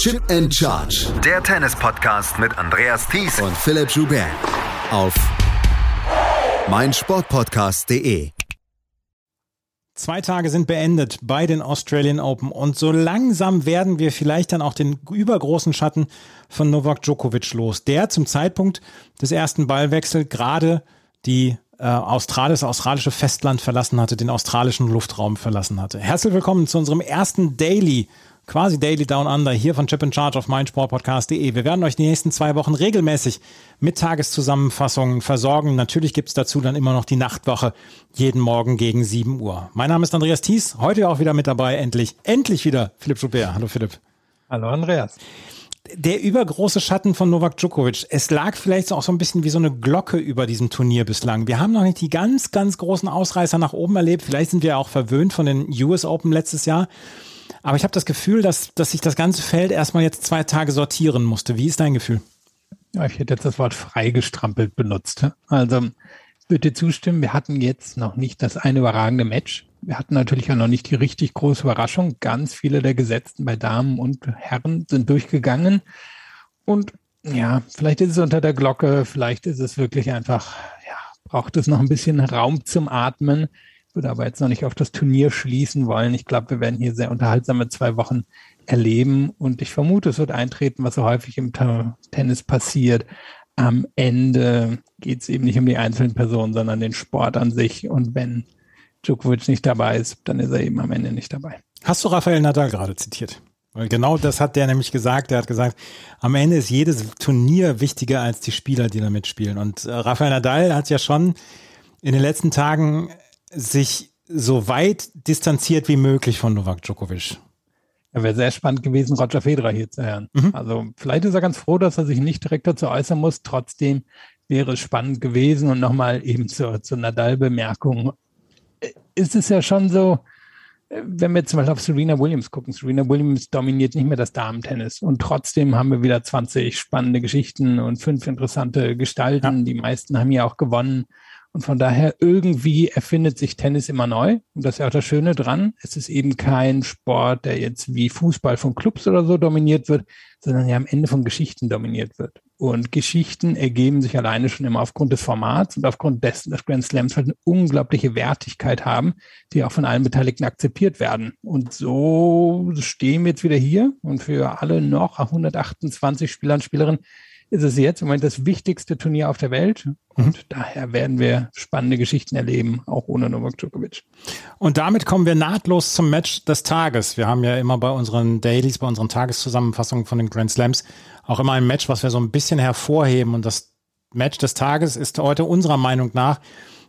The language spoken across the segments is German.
Chip and Charge. Der Tennis-Podcast mit Andreas Thies und Philipp Joubert. Auf meinsportpodcast.de. Zwei Tage sind beendet bei den Australian Open und so langsam werden wir vielleicht dann auch den übergroßen Schatten von Novak Djokovic los, der zum Zeitpunkt des ersten Ballwechsels gerade die äh, das australische Festland verlassen hatte, den australischen Luftraum verlassen hatte. Herzlich willkommen zu unserem ersten Daily quasi Daily Down Under hier von Chip in Charge auf meinsportpodcast.de. Wir werden euch die nächsten zwei Wochen regelmäßig mit Tageszusammenfassungen versorgen. Natürlich gibt's dazu dann immer noch die Nachtwache jeden Morgen gegen 7 Uhr. Mein Name ist Andreas Thies, heute auch wieder mit dabei, endlich, endlich wieder Philipp Schubert. Hallo Philipp. Hallo Andreas der übergroße Schatten von Novak Djokovic. Es lag vielleicht auch so ein bisschen wie so eine Glocke über diesem Turnier bislang. Wir haben noch nicht die ganz, ganz großen Ausreißer nach oben erlebt. Vielleicht sind wir auch verwöhnt von den US Open letztes Jahr. Aber ich habe das Gefühl, dass, dass sich das ganze Feld erstmal jetzt zwei Tage sortieren musste. Wie ist dein Gefühl? Ja, ich hätte jetzt das Wort freigestrampelt benutzt. Also ich dir zustimmen, wir hatten jetzt noch nicht das eine überragende Match. Wir hatten natürlich auch noch nicht die richtig große Überraschung. Ganz viele der Gesetzten bei Damen und Herren sind durchgegangen. Und ja, vielleicht ist es unter der Glocke, vielleicht ist es wirklich einfach, ja, braucht es noch ein bisschen Raum zum Atmen würde aber jetzt noch nicht auf das Turnier schließen wollen. Ich glaube, wir werden hier sehr unterhaltsame zwei Wochen erleben und ich vermute, es wird eintreten, was so häufig im Tennis passiert. Am Ende geht es eben nicht um die einzelnen Personen, sondern den Sport an sich. Und wenn Djokovic nicht dabei ist, dann ist er eben am Ende nicht dabei. Hast du Rafael Nadal gerade zitiert? Weil genau das hat der nämlich gesagt. Der hat gesagt, am Ende ist jedes Turnier wichtiger als die Spieler, die da mitspielen. Und äh, Rafael Nadal hat ja schon in den letzten Tagen sich so weit distanziert wie möglich von Novak Djokovic. Ja, wäre sehr spannend gewesen, Roger Federer hier zu hören. Mhm. Also vielleicht ist er ganz froh, dass er sich nicht direkt dazu äußern muss. Trotzdem wäre es spannend gewesen. Und nochmal eben zur, zur Nadal-Bemerkung. Ist es ja schon so, wenn wir zum Beispiel auf Serena Williams gucken, Serena Williams dominiert nicht mehr das Damentennis und trotzdem haben wir wieder 20 spannende Geschichten und fünf interessante Gestalten. Ja. Die meisten haben ja auch gewonnen. Und von daher irgendwie erfindet sich Tennis immer neu. Und das ist ja auch das Schöne dran. Es ist eben kein Sport, der jetzt wie Fußball von Clubs oder so dominiert wird, sondern ja am Ende von Geschichten dominiert wird. Und Geschichten ergeben sich alleine schon immer aufgrund des Formats und aufgrund dessen, dass Grand Slams halt eine unglaubliche Wertigkeit haben, die auch von allen Beteiligten akzeptiert werden. Und so stehen wir jetzt wieder hier und für alle noch 128 Spieler und Spielerinnen ist es jetzt im Moment das wichtigste Turnier auf der Welt. Und mhm. daher werden wir spannende Geschichten erleben, auch ohne Novak Djokovic. Und damit kommen wir nahtlos zum Match des Tages. Wir haben ja immer bei unseren Dailies, bei unseren Tageszusammenfassungen von den Grand Slams auch immer ein Match, was wir so ein bisschen hervorheben. Und das Match des Tages ist heute unserer Meinung nach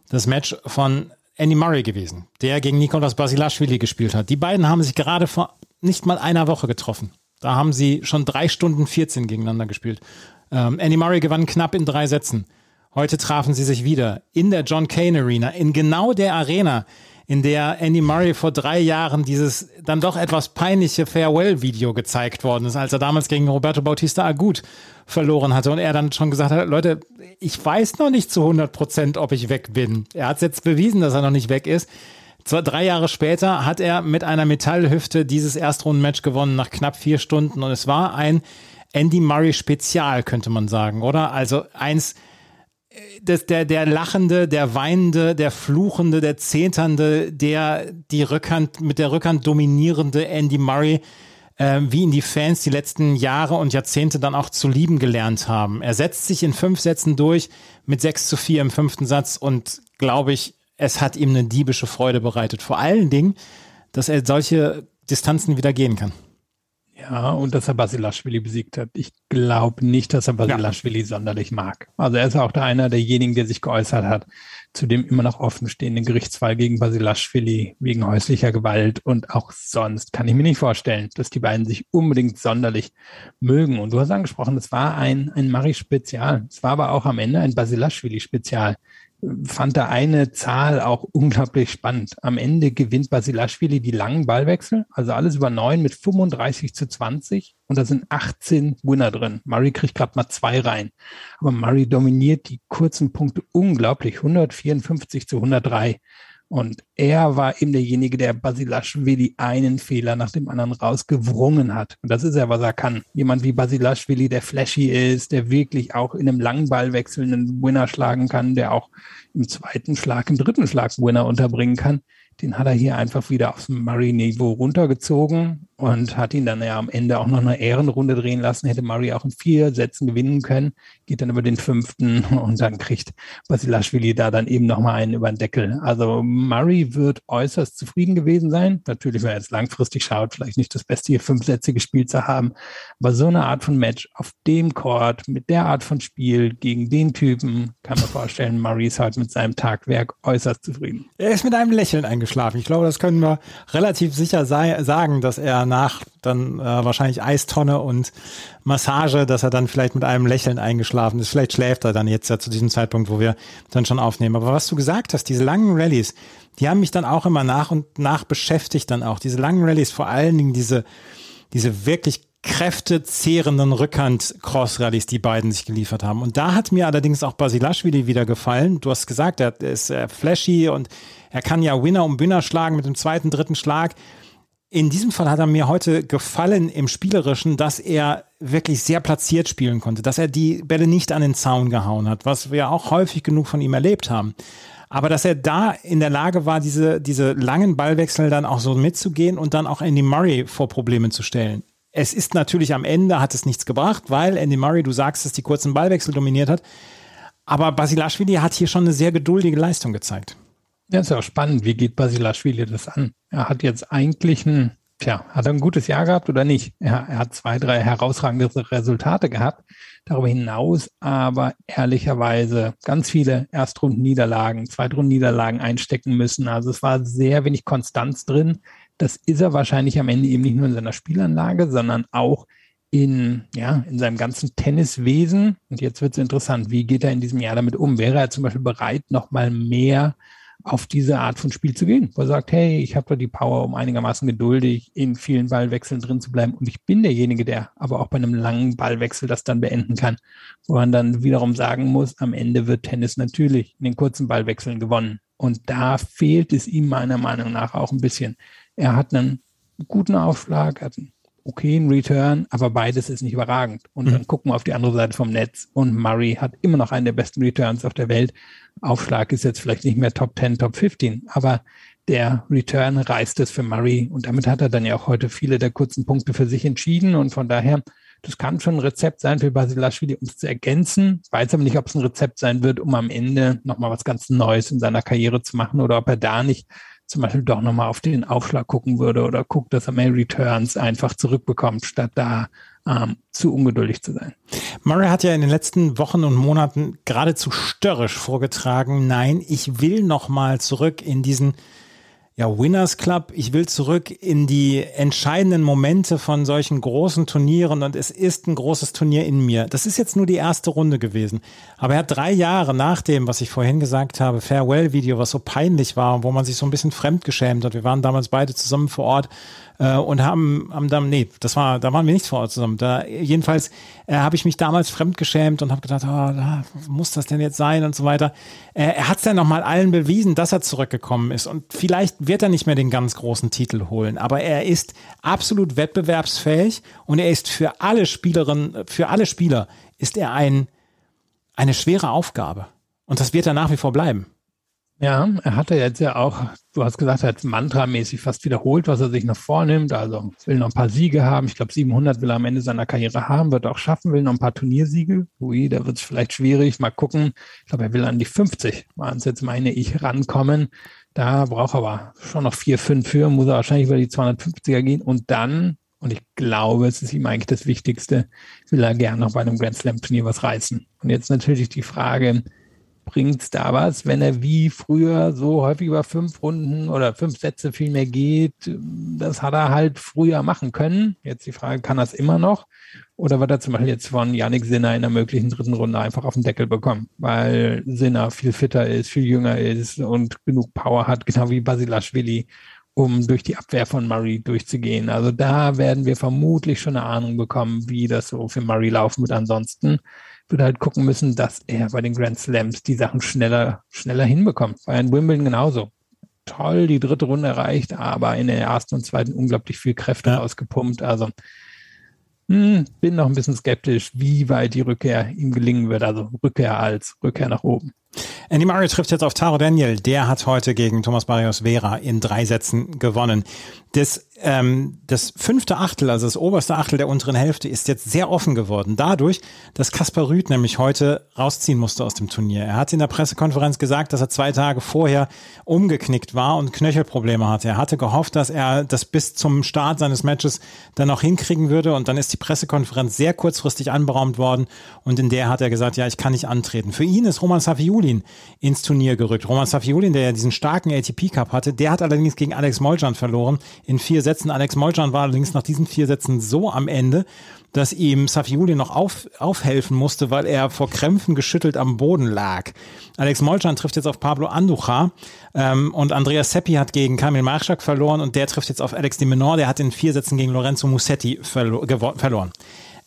das Match von Andy Murray gewesen, der gegen Nikolas Basilashvili gespielt hat. Die beiden haben sich gerade vor nicht mal einer Woche getroffen. Da haben sie schon drei Stunden 14 gegeneinander gespielt. Ähm, Andy Murray gewann knapp in drei Sätzen. Heute trafen sie sich wieder in der John Kane Arena, in genau der Arena, in der Andy Murray vor drei Jahren dieses dann doch etwas peinliche Farewell-Video gezeigt worden ist, als er damals gegen Roberto Bautista Agut verloren hatte und er dann schon gesagt hat, Leute, ich weiß noch nicht zu 100 Prozent, ob ich weg bin. Er hat jetzt bewiesen, dass er noch nicht weg ist. Zwar drei Jahre später hat er mit einer Metallhüfte dieses Erstrundenmatch gewonnen nach knapp vier Stunden und es war ein Andy Murray Spezial, könnte man sagen, oder? Also eins, äh, das, der, der lachende, der weinende, der fluchende, der zeternde, der die Rückhand, mit der Rückhand dominierende Andy Murray, äh, wie ihn die Fans die letzten Jahre und Jahrzehnte dann auch zu lieben gelernt haben. Er setzt sich in fünf Sätzen durch mit 6 zu 4 im fünften Satz und glaube ich, es hat ihm eine diebische Freude bereitet. Vor allen Dingen, dass er solche Distanzen wieder gehen kann. Ja, und dass er Basilashvili besiegt hat. Ich glaube nicht, dass er Basilashvili ja. sonderlich mag. Also er ist auch der einer derjenigen, der sich geäußert hat zu dem immer noch offenstehenden Gerichtsfall gegen Basilashvili wegen häuslicher Gewalt. Und auch sonst kann ich mir nicht vorstellen, dass die beiden sich unbedingt sonderlich mögen. Und du hast angesprochen, es war ein, ein Mari-Spezial. Es war aber auch am Ende ein Basilashvili-Spezial fand da eine Zahl auch unglaublich spannend. Am Ende gewinnt Basilashvili die langen Ballwechsel, also alles über neun mit 35 zu 20 und da sind 18 Winner drin. Murray kriegt gerade mal zwei rein. Aber Murray dominiert die kurzen Punkte unglaublich, 154 zu 103. Und er war eben derjenige, der Basilashvili einen Fehler nach dem anderen rausgewrungen hat. Und das ist ja, was er kann. Jemand wie Basilashvili, der flashy ist, der wirklich auch in einem langen Ball wechselnden Winner schlagen kann, der auch im zweiten Schlag, im dritten Schlag Winner unterbringen kann. Den hat er hier einfach wieder aufs Murray-Niveau runtergezogen und hat ihn dann ja am Ende auch noch eine Ehrenrunde drehen lassen. Hätte Murray auch in vier Sätzen gewinnen können, geht dann über den fünften und dann kriegt Basilashvili da dann eben nochmal einen über den Deckel. Also Murray wird äußerst zufrieden gewesen sein. Natürlich, wenn er jetzt langfristig schaut, vielleicht nicht das Beste, hier fünf Sätze gespielt zu haben. Aber so eine Art von Match auf dem Court, mit der Art von Spiel, gegen den Typen, kann man vorstellen, Murray ist heute mit seinem Tagwerk äußerst zufrieden. Er ist mit einem Lächeln eingeschlafen. Ich glaube, das können wir relativ sicher sei, sagen, dass er nach dann äh, wahrscheinlich Eistonne und Massage, dass er dann vielleicht mit einem Lächeln eingeschlafen ist. Vielleicht schläft er dann jetzt ja zu diesem Zeitpunkt, wo wir dann schon aufnehmen. Aber was du gesagt hast, diese langen Rallyes, die haben mich dann auch immer nach und nach beschäftigt dann auch. Diese langen Rallyes, vor allen Dingen diese, diese wirklich kräftezehrenden Rückhand-Cross-Rallyes, die beiden sich geliefert haben. Und da hat mir allerdings auch Basilashvili wieder gefallen. Du hast gesagt, er ist äh, flashy und er kann ja Winner um Winner schlagen mit dem zweiten, dritten Schlag. In diesem Fall hat er mir heute gefallen im Spielerischen, dass er wirklich sehr platziert spielen konnte, dass er die Bälle nicht an den Zaun gehauen hat, was wir auch häufig genug von ihm erlebt haben. Aber dass er da in der Lage war, diese, diese langen Ballwechsel dann auch so mitzugehen und dann auch Andy Murray vor Probleme zu stellen. Es ist natürlich am Ende hat es nichts gebracht, weil Andy Murray, du sagst, dass die kurzen Ballwechsel dominiert hat. Aber Basilashvili hat hier schon eine sehr geduldige Leistung gezeigt. Ja, ist ja auch spannend. Wie geht Basilashvili das an? Er hat jetzt eigentlich ein, tja, hat er ein gutes Jahr gehabt oder nicht? Er, er hat zwei, drei herausragende Resultate gehabt. Darüber hinaus aber ehrlicherweise ganz viele Erstrunden-Niederlagen, Zweitrunden-Niederlagen einstecken müssen. Also es war sehr wenig Konstanz drin. Das ist er wahrscheinlich am Ende eben nicht nur in seiner Spielanlage, sondern auch in, ja, in seinem ganzen Tenniswesen. Und jetzt wird es interessant, wie geht er in diesem Jahr damit um? Wäre er zum Beispiel bereit, nochmal mehr auf diese Art von Spiel zu gehen, wo er sagt, hey, ich habe da die Power, um einigermaßen geduldig in vielen Ballwechseln drin zu bleiben und ich bin derjenige, der aber auch bei einem langen Ballwechsel das dann beenden kann, wo man dann wiederum sagen muss, am Ende wird Tennis natürlich in den kurzen Ballwechseln gewonnen und da fehlt es ihm meiner Meinung nach auch ein bisschen. Er hat einen guten Aufschlag, hat einen okayen Return, aber beides ist nicht überragend. Und mhm. dann gucken wir auf die andere Seite vom Netz und Murray hat immer noch einen der besten Returns auf der Welt. Aufschlag ist jetzt vielleicht nicht mehr Top 10, Top 15, aber der Return reißt es für Murray und damit hat er dann ja auch heute viele der kurzen Punkte für sich entschieden und von daher, das kann schon ein Rezept sein für Basilashvili, um es zu ergänzen. Ich weiß aber nicht, ob es ein Rezept sein wird, um am Ende nochmal was ganz Neues in seiner Karriere zu machen oder ob er da nicht zum Beispiel doch nochmal auf den Aufschlag gucken würde oder guckt, dass er mehr Returns einfach zurückbekommt, statt da ähm, zu ungeduldig zu sein. Murray hat ja in den letzten Wochen und Monaten geradezu störrisch vorgetragen, nein, ich will nochmal zurück in diesen ja, Winners Club. Ich will zurück in die entscheidenden Momente von solchen großen Turnieren und es ist ein großes Turnier in mir. Das ist jetzt nur die erste Runde gewesen. Aber er hat drei Jahre nach dem, was ich vorhin gesagt habe, Farewell-Video, was so peinlich war, wo man sich so ein bisschen fremdgeschämt hat. Wir waren damals beide zusammen vor Ort äh, und haben, haben dann, nee, das war, da waren wir nicht vor Ort zusammen. Da, jedenfalls äh, habe ich mich damals fremdgeschämt und habe gedacht, oh, muss das denn jetzt sein und so weiter. Äh, er hat es dann nochmal allen bewiesen, dass er zurückgekommen ist und vielleicht wird er nicht mehr den ganz großen Titel holen, aber er ist absolut wettbewerbsfähig und er ist für alle Spielerinnen, für alle Spieler ist er ein, eine schwere Aufgabe. Und das wird er nach wie vor bleiben. Ja, er hatte jetzt ja auch, du hast gesagt, er hat mantramäßig fast wiederholt, was er sich noch vornimmt. Also will noch ein paar Siege haben. Ich glaube, 700 will er am Ende seiner Karriere haben, wird auch schaffen, will noch ein paar Turniersiege. Ui, da wird es vielleicht schwierig. Mal gucken. Ich glaube, er will an die 50, waren es jetzt meine ich, rankommen. Da braucht er aber schon noch vier, fünf für, muss er wahrscheinlich über die 250er gehen und dann und ich glaube, es ist ihm eigentlich das Wichtigste, will er gerne noch bei einem Grand Slam Turnier was reißen. Und jetzt natürlich die Frage, bringt's da was, wenn er wie früher so häufig über fünf Runden oder fünf Sätze viel mehr geht. Das hat er halt früher machen können. Jetzt die Frage, kann es immer noch? Oder wird er zum Beispiel jetzt von Yannick Sinner in der möglichen dritten Runde einfach auf den Deckel bekommen, weil Sinner viel fitter ist, viel jünger ist und genug Power hat, genau wie Basilashvili, um durch die Abwehr von Murray durchzugehen. Also da werden wir vermutlich schon eine Ahnung bekommen, wie das so für Murray laufen wird. Ansonsten würde halt gucken müssen, dass er bei den Grand Slams die Sachen schneller, schneller hinbekommt. Bei einem Wimbledon genauso. toll die dritte Runde erreicht, aber in der ersten und zweiten unglaublich viel Kräfte ja. rausgepumpt. Also hm, bin noch ein bisschen skeptisch, wie weit die Rückkehr ihm gelingen wird. Also Rückkehr als Rückkehr nach oben. Andy Murray trifft jetzt auf Taro Daniel. Der hat heute gegen Thomas Barrios Vera in drei Sätzen gewonnen. Das, ähm, das fünfte Achtel, also das oberste Achtel der unteren Hälfte, ist jetzt sehr offen geworden. Dadurch, dass Kaspar Rüth nämlich heute rausziehen musste aus dem Turnier. Er hat in der Pressekonferenz gesagt, dass er zwei Tage vorher umgeknickt war und Knöchelprobleme hatte. Er hatte gehofft, dass er das bis zum Start seines Matches dann noch hinkriegen würde. Und dann ist die Pressekonferenz sehr kurzfristig anberaumt worden. Und in der hat er gesagt, ja, ich kann nicht antreten. Für ihn ist Roman Safiulin ins Turnier gerückt. Roman Safiulin, der ja diesen starken ATP Cup hatte, der hat allerdings gegen Alex Moljan verloren in vier Sätzen. Alex Moljan war allerdings nach diesen vier Sätzen so am Ende, dass ihm Safiuli noch auf, aufhelfen musste, weil er vor Krämpfen geschüttelt am Boden lag. Alex Molcan trifft jetzt auf Pablo Andujar ähm, und Andreas Seppi hat gegen Kamil Marschak verloren und der trifft jetzt auf Alex de Menor, der hat in vier Sätzen gegen Lorenzo Musetti verlo verloren.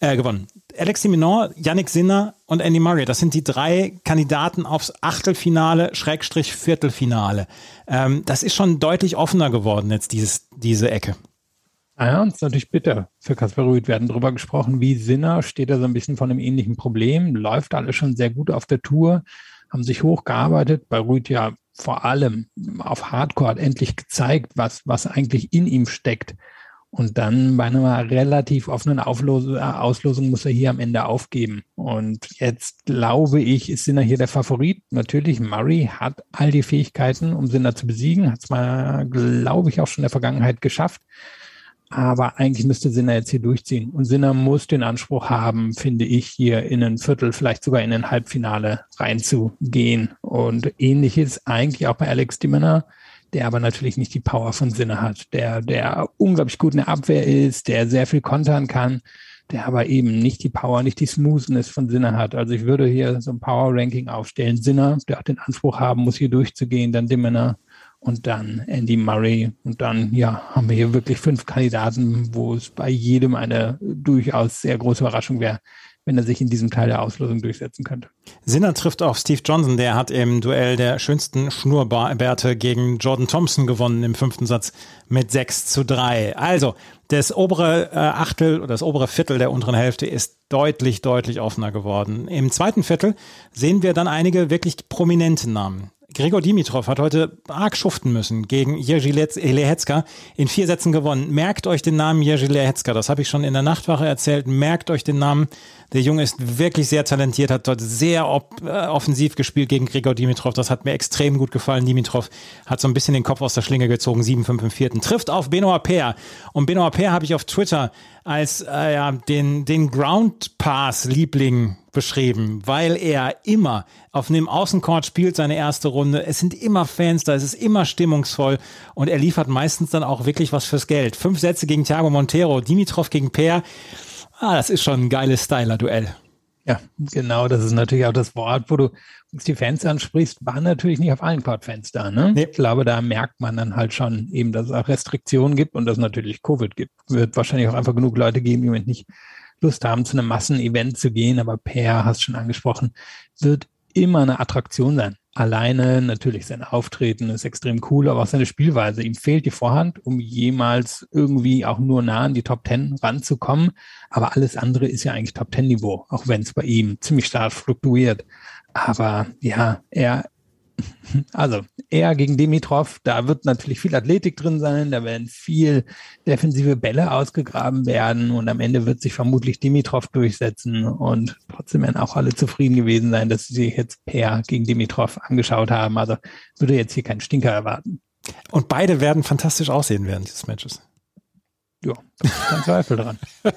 Äh, gewonnen. Alex de Menor, Yannick Sinner und Andy Murray, das sind die drei Kandidaten aufs Achtelfinale, Schrägstrich Viertelfinale. Ähm, das ist schon deutlich offener geworden jetzt, dieses, diese Ecke. Ja, und es ist natürlich bitter für Kaspar Rüth. Wir hatten darüber gesprochen, wie Sinner steht da so ein bisschen von einem ähnlichen Problem, läuft alles schon sehr gut auf der Tour, haben sich hochgearbeitet. Bei Rüth ja vor allem auf Hardcore hat endlich gezeigt, was, was eigentlich in ihm steckt. Und dann bei einer relativ offenen Auflose, Auslosung muss er hier am Ende aufgeben. Und jetzt glaube ich, ist Sinner hier der Favorit. Natürlich, Murray hat all die Fähigkeiten, um Sinner zu besiegen. Hat es mal, glaube ich, auch schon in der Vergangenheit geschafft. Aber eigentlich müsste Sinner jetzt hier durchziehen. Und Sinner muss den Anspruch haben, finde ich, hier in ein Viertel, vielleicht sogar in ein Halbfinale reinzugehen. Und ähnliches eigentlich auch bei Alex Dimmener der aber natürlich nicht die Power von Sinne hat, der, der unglaublich gut in der Abwehr ist, der sehr viel kontern kann, der aber eben nicht die Power, nicht die Smoothness von Sinne hat. Also ich würde hier so ein Power-Ranking aufstellen. Sinner, der auch den Anspruch haben muss, hier durchzugehen, dann Dimmener und dann Andy Murray. Und dann, ja, haben wir hier wirklich fünf Kandidaten, wo es bei jedem eine durchaus sehr große Überraschung wäre, wenn er sich in diesem Teil der Auslosung durchsetzen könnte. Sinner trifft auf Steve Johnson, der hat im Duell der schönsten Schnurrbärte gegen Jordan Thompson gewonnen im fünften Satz mit 6 zu 3. Also, das obere äh, Achtel oder das obere Viertel der unteren Hälfte ist deutlich, deutlich offener geworden. Im zweiten Viertel sehen wir dann einige wirklich prominente Namen. Gregor Dimitrov hat heute arg schuften müssen gegen Jerzy Lehecka in vier Sätzen gewonnen. Merkt euch den Namen Jerzy Lehecka, das habe ich schon in der Nachtwache erzählt. Merkt euch den Namen. Der Junge ist wirklich sehr talentiert, hat dort sehr äh, offensiv gespielt gegen Gregor Dimitrov. Das hat mir extrem gut gefallen. Dimitrov hat so ein bisschen den Kopf aus der Schlinge gezogen, 7-5 im vierten. Trifft auf Benoit Paire. Und Benoit Paire habe ich auf Twitter als äh, ja, den, den Ground Pass Liebling beschrieben, weil er immer auf einem Außencourt spielt seine erste Runde. Es sind immer Fans da, es ist immer stimmungsvoll und er liefert meistens dann auch wirklich was fürs Geld. Fünf Sätze gegen Thiago Montero, Dimitrov gegen Peer. Ah, das ist schon ein geiles Styler-Duell. Ja, genau, das ist natürlich auch das Wort, wo du uns die Fans ansprichst, waren natürlich nicht auf allen Court-Fans da. Ne? Nee. Ich glaube, da merkt man dann halt schon eben, dass es auch Restriktionen gibt und dass es natürlich Covid gibt. Wird wahrscheinlich auch einfach genug Leute geben, die im nicht Lust haben, zu einem Massenevent zu gehen. Aber Per, hast schon angesprochen, wird immer eine Attraktion sein. Alleine natürlich sein Auftreten ist extrem cool, aber auch seine Spielweise. Ihm fehlt die Vorhand, um jemals irgendwie auch nur nah an die Top Ten ranzukommen. Aber alles andere ist ja eigentlich Top Ten Niveau, auch wenn es bei ihm ziemlich stark fluktuiert. Aber ja, er, also er gegen Dimitrov, da wird natürlich viel Athletik drin sein, da werden viel defensive Bälle ausgegraben werden und am Ende wird sich vermutlich Dimitrov durchsetzen und trotzdem werden auch alle zufrieden gewesen sein, dass sie sich jetzt Per gegen Dimitrov angeschaut haben. Also würde jetzt hier keinen Stinker erwarten. Und beide werden fantastisch aussehen während des Matches. Ja, kein Zweifel dran.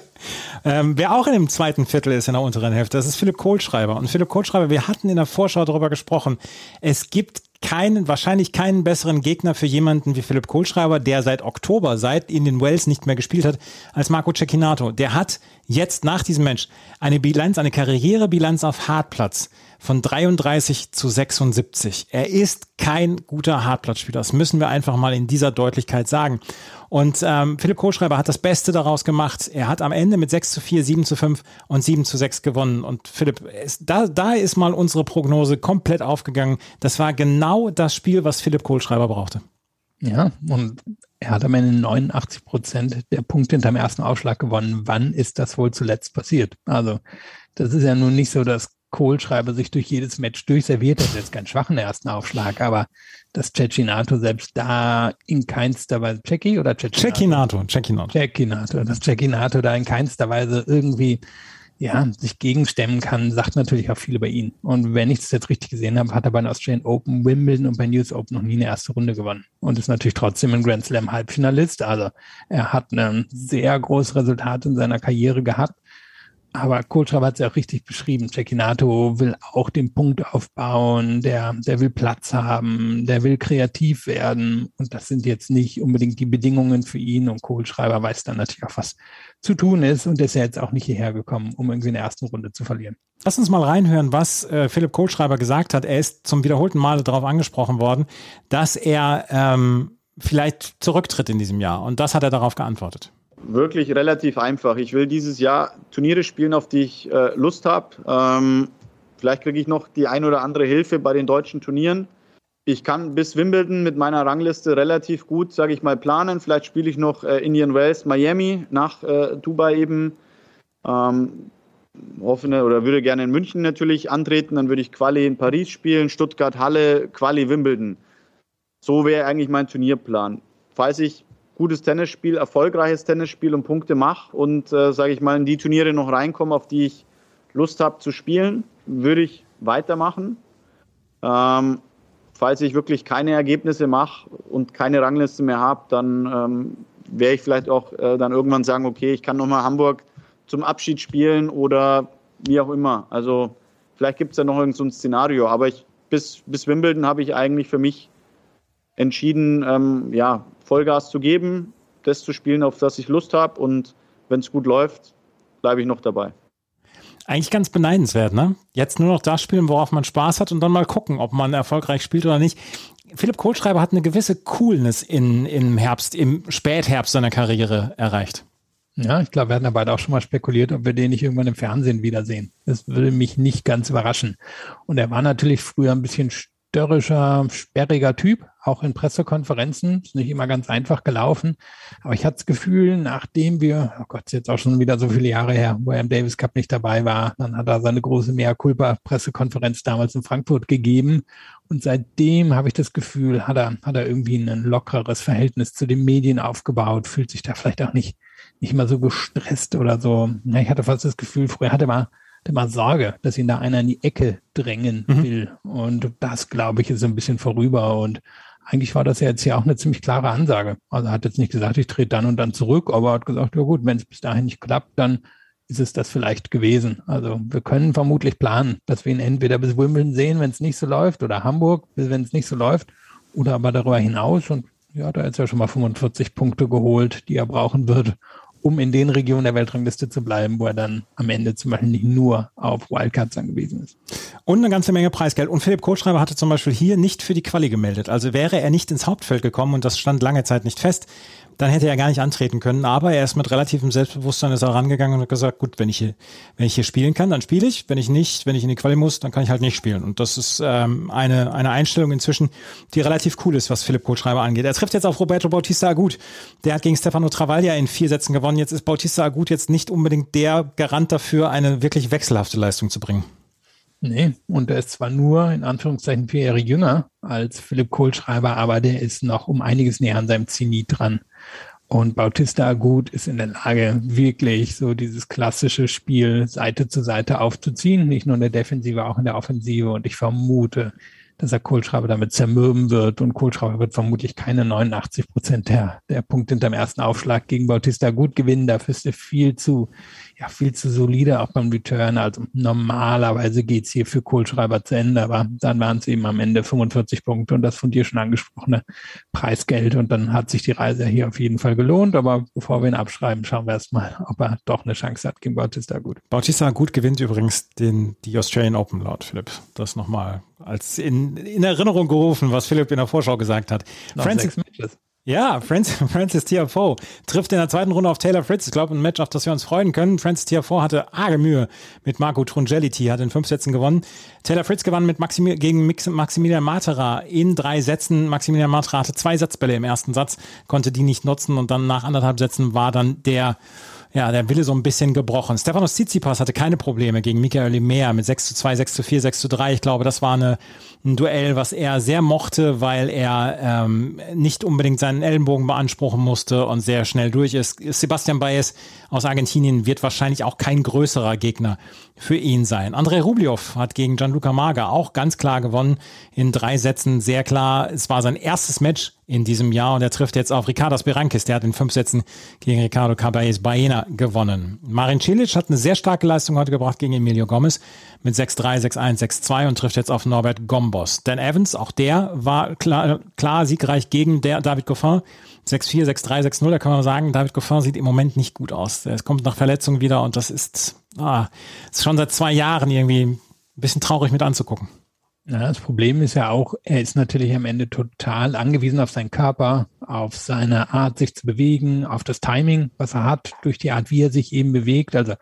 ähm, wer auch in dem zweiten Viertel ist in der unteren Hälfte, das ist Philipp Kohlschreiber. Und Philipp Kohlschreiber, wir hatten in der Vorschau darüber gesprochen, es gibt keinen, wahrscheinlich keinen besseren Gegner für jemanden wie Philipp Kohlschreiber, der seit Oktober, seit in den Wells nicht mehr gespielt hat, als Marco Cecchinato. Der hat jetzt nach diesem Match eine Bilanz, eine Karrierebilanz auf Hartplatz von 33 zu 76. Er ist kein guter Hartplatzspieler. Das müssen wir einfach mal in dieser Deutlichkeit sagen. Und ähm, Philipp Kohlschreiber hat das Beste daraus gemacht. Er hat am Ende mit 6 zu 4, 7 zu 5 und 7 zu 6 gewonnen. Und Philipp, ist, da, da ist mal unsere Prognose komplett aufgegangen. Das war genau das Spiel, was Philipp Kohlschreiber brauchte. Ja, und er hat am Ende 89 Prozent der Punkte hinterm ersten Aufschlag gewonnen. Wann ist das wohl zuletzt passiert? Also, das ist ja nun nicht so, dass Kohlschreiber sich durch jedes Match durchserviert. Ist jetzt kein schwachen ersten Aufschlag, aber dass Cecchinato selbst da in keinster Weise, Cecchi oder Cecchinato? Cecchinato, Cecchinato. dass Cecchinato da in keinster Weise irgendwie ja, sich gegenstemmen kann, sagt natürlich auch viel über ihn. Und wenn ich das jetzt richtig gesehen habe, hat er bei den Australian Open, Wimbledon und bei News Open noch nie eine erste Runde gewonnen. Und ist natürlich trotzdem ein Grand Slam Halbfinalist. Also er hat ein sehr großes Resultat in seiner Karriere gehabt. Aber Kohlschreiber hat es ja auch richtig beschrieben. Cecchinato will auch den Punkt aufbauen, der, der will Platz haben, der will kreativ werden. Und das sind jetzt nicht unbedingt die Bedingungen für ihn. Und Kohlschreiber weiß dann natürlich auch, was zu tun ist und ist ja jetzt auch nicht hierher gekommen, um irgendwie in der ersten Runde zu verlieren. Lass uns mal reinhören, was äh, Philipp Kohlschreiber gesagt hat. Er ist zum wiederholten Male darauf angesprochen worden, dass er ähm, vielleicht zurücktritt in diesem Jahr. Und das hat er darauf geantwortet. Wirklich relativ einfach. Ich will dieses Jahr Turniere spielen, auf die ich äh, Lust habe. Ähm, vielleicht kriege ich noch die ein oder andere Hilfe bei den deutschen Turnieren ich kann bis Wimbledon mit meiner Rangliste relativ gut, sage ich mal, planen. Vielleicht spiele ich noch äh, Indian Wells, Miami nach äh, Dubai eben. Ähm, hoffe ne, oder würde gerne in München natürlich antreten. Dann würde ich Quali in Paris spielen, Stuttgart, Halle, Quali Wimbledon. So wäre eigentlich mein Turnierplan. Falls ich gutes Tennisspiel, erfolgreiches Tennisspiel und Punkte mache und, äh, sage ich mal, in die Turniere noch reinkomme, auf die ich Lust habe zu spielen, würde ich weitermachen. Ähm, falls ich wirklich keine Ergebnisse mache und keine Rangliste mehr habe, dann ähm, werde ich vielleicht auch äh, dann irgendwann sagen, okay, ich kann nochmal Hamburg zum Abschied spielen oder wie auch immer. Also vielleicht gibt es ja noch irgendein so Szenario, aber ich, bis, bis Wimbledon habe ich eigentlich für mich entschieden, ähm, ja, Vollgas zu geben, das zu spielen, auf das ich Lust habe und wenn es gut läuft, bleibe ich noch dabei. Eigentlich ganz beneidenswert, ne? Jetzt nur noch das spielen, worauf man Spaß hat und dann mal gucken, ob man erfolgreich spielt oder nicht. Philipp Kohlschreiber hat eine gewisse Coolness in, im Herbst, im Spätherbst seiner Karriere erreicht. Ja, ich glaube, wir hatten ja beide auch schon mal spekuliert, ob wir den nicht irgendwann im Fernsehen wiedersehen. Das würde mich nicht ganz überraschen. Und er war natürlich früher ein bisschen störrischer, sperriger Typ, auch in Pressekonferenzen. Ist nicht immer ganz einfach gelaufen. Aber ich hatte das Gefühl, nachdem wir, oh Gott, ist jetzt auch schon wieder so viele Jahre her, wo er im Davis Cup nicht dabei war, dann hat er seine große Mea Culpa Pressekonferenz damals in Frankfurt gegeben. Und seitdem habe ich das Gefühl, hat er, hat er irgendwie ein lockeres Verhältnis zu den Medien aufgebaut, fühlt sich da vielleicht auch nicht, nicht immer so gestresst oder so. Ich hatte fast das Gefühl, früher hatte man immer Sorge, dass ihn da einer in die Ecke drängen mhm. will. Und das, glaube ich, ist ein bisschen vorüber. Und eigentlich war das ja jetzt hier auch eine ziemlich klare Ansage. Also er hat jetzt nicht gesagt, ich trete dann und dann zurück, aber er hat gesagt, ja gut, wenn es bis dahin nicht klappt, dann ist es das vielleicht gewesen. Also wir können vermutlich planen, dass wir ihn entweder bis Wimbledon sehen, wenn es nicht so läuft, oder Hamburg, wenn es nicht so läuft, oder aber darüber hinaus. Und ja, da hat er ja schon mal 45 Punkte geholt, die er brauchen wird, um in den Regionen der Weltrangliste zu bleiben, wo er dann am Ende zum Beispiel nicht nur auf Wildcards angewiesen ist. Und eine ganze Menge Preisgeld. Und Philipp Kohlschreiber hatte zum Beispiel hier nicht für die Quali gemeldet. Also wäre er nicht ins Hauptfeld gekommen und das stand lange Zeit nicht fest, dann hätte er gar nicht antreten können. Aber er ist mit relativem Selbstbewusstsein ist er rangegangen und hat gesagt, gut, wenn ich hier, wenn ich hier spielen kann, dann spiele ich. Wenn ich nicht, wenn ich in die Quali muss, dann kann ich halt nicht spielen. Und das ist ähm, eine, eine Einstellung inzwischen, die relativ cool ist, was Philipp Kohlschreiber angeht. Er trifft jetzt auf Roberto Bautista Agut. Der hat gegen Stefano Travaglia in vier Sätzen gewonnen. Jetzt ist Bautista Agut jetzt nicht unbedingt der Garant dafür, eine wirklich wechselhafte Leistung zu bringen. Nee, und er ist zwar nur in Anführungszeichen vier Jahre jünger als Philipp Kohlschreiber, aber der ist noch um einiges näher an seinem Zenit dran. Und Bautista Agut ist in der Lage, wirklich so dieses klassische Spiel Seite zu Seite aufzuziehen, nicht nur in der Defensive, auch in der Offensive. Und ich vermute, dass er Kohlschreiber damit zermürben wird und Kohlschreiber wird vermutlich keine 89 Prozent der, der Punkte hinterm ersten Aufschlag gegen Bautista gut gewinnen. Dafür ist er viel zu, ja, viel zu solide auch beim Return. Also normalerweise geht's hier für Kohlschreiber zu Ende, aber dann waren es eben am Ende 45 Punkte und das von dir schon angesprochene Preisgeld und dann hat sich die Reise hier auf jeden Fall gelohnt. Aber bevor wir ihn abschreiben, schauen wir erstmal, ob er doch eine Chance hat gegen Bautista gut. Bautista gut gewinnt übrigens den, die Australian Open laut Philipp. Das nochmal als in, in Erinnerung gerufen, was Philipp in der Vorschau gesagt hat. Francis, Ja, Francis, Francis Tiafoe trifft in der zweiten Runde auf Taylor Fritz. Ich glaube, ein Match, auf das wir uns freuen können. Francis Tiafoe hatte arge Mühe mit Marco Trungeliti, hat in fünf Sätzen gewonnen. Taylor Fritz gewann mit Maximi gegen Maximilian Matera in drei Sätzen. Maximilian Matera hatte zwei Satzbälle im ersten Satz, konnte die nicht nutzen und dann nach anderthalb Sätzen war dann der ja, der Wille so ein bisschen gebrochen. Stefanos Tsitsipas hatte keine Probleme gegen Michael Limer mit 6 zu 2, 6 zu 4, 6 zu 3. Ich glaube, das war eine, ein Duell, was er sehr mochte, weil er ähm, nicht unbedingt seinen Ellenbogen beanspruchen musste und sehr schnell durch ist. Sebastian Baez aus Argentinien wird wahrscheinlich auch kein größerer Gegner für ihn sein. Andrei Rublev hat gegen Gianluca Maga auch ganz klar gewonnen in drei Sätzen. Sehr klar, es war sein erstes Match in diesem Jahr und er trifft jetzt auf Ricardo Berankis. Der hat in fünf Sätzen gegen Ricardo Caballes Baena gewonnen. Marin Cilic hat eine sehr starke Leistung heute gebracht gegen Emilio Gomez mit 6-3, 6-1, 6-2 und trifft jetzt auf Norbert Gombos. Dan Evans, auch der war klar, klar siegreich gegen der David Goffin. 6-4, 6-3, 6-0, da kann man sagen, David Goffin sieht im Moment nicht gut aus. Es kommt nach Verletzung wieder und das ist, ah, ist schon seit zwei Jahren irgendwie ein bisschen traurig mit anzugucken. Ja, das Problem ist ja auch, er ist natürlich am Ende total angewiesen auf seinen Körper, auf seine Art, sich zu bewegen, auf das Timing, was er hat, durch die Art, wie er sich eben bewegt. Also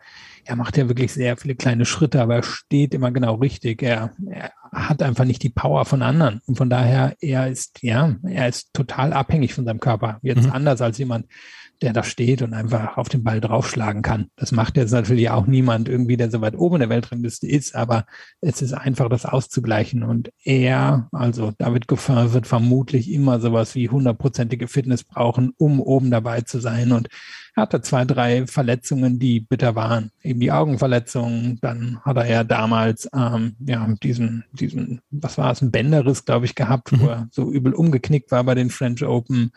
er macht ja wirklich sehr viele kleine Schritte, aber er steht immer genau richtig. Er, er hat einfach nicht die Power von anderen. Und von daher, er ist, ja, er ist total abhängig von seinem Körper. Jetzt mhm. anders als jemand, der da steht und einfach auf den Ball draufschlagen kann. Das macht jetzt natürlich auch niemand irgendwie, der so weit oben in der Weltrangliste ist, aber es ist einfach, das auszugleichen. Und er, also David Goffin, wird vermutlich immer sowas wie hundertprozentige Fitness brauchen, um oben dabei zu sein. Und er hatte zwei, drei Verletzungen, die bitter waren. Eben die Augenverletzungen, dann hat er ja damals ähm, ja diesen, diesen, was war es, ein Bänderriss, glaube ich, gehabt, wo mhm. er so übel umgeknickt war bei den French Open.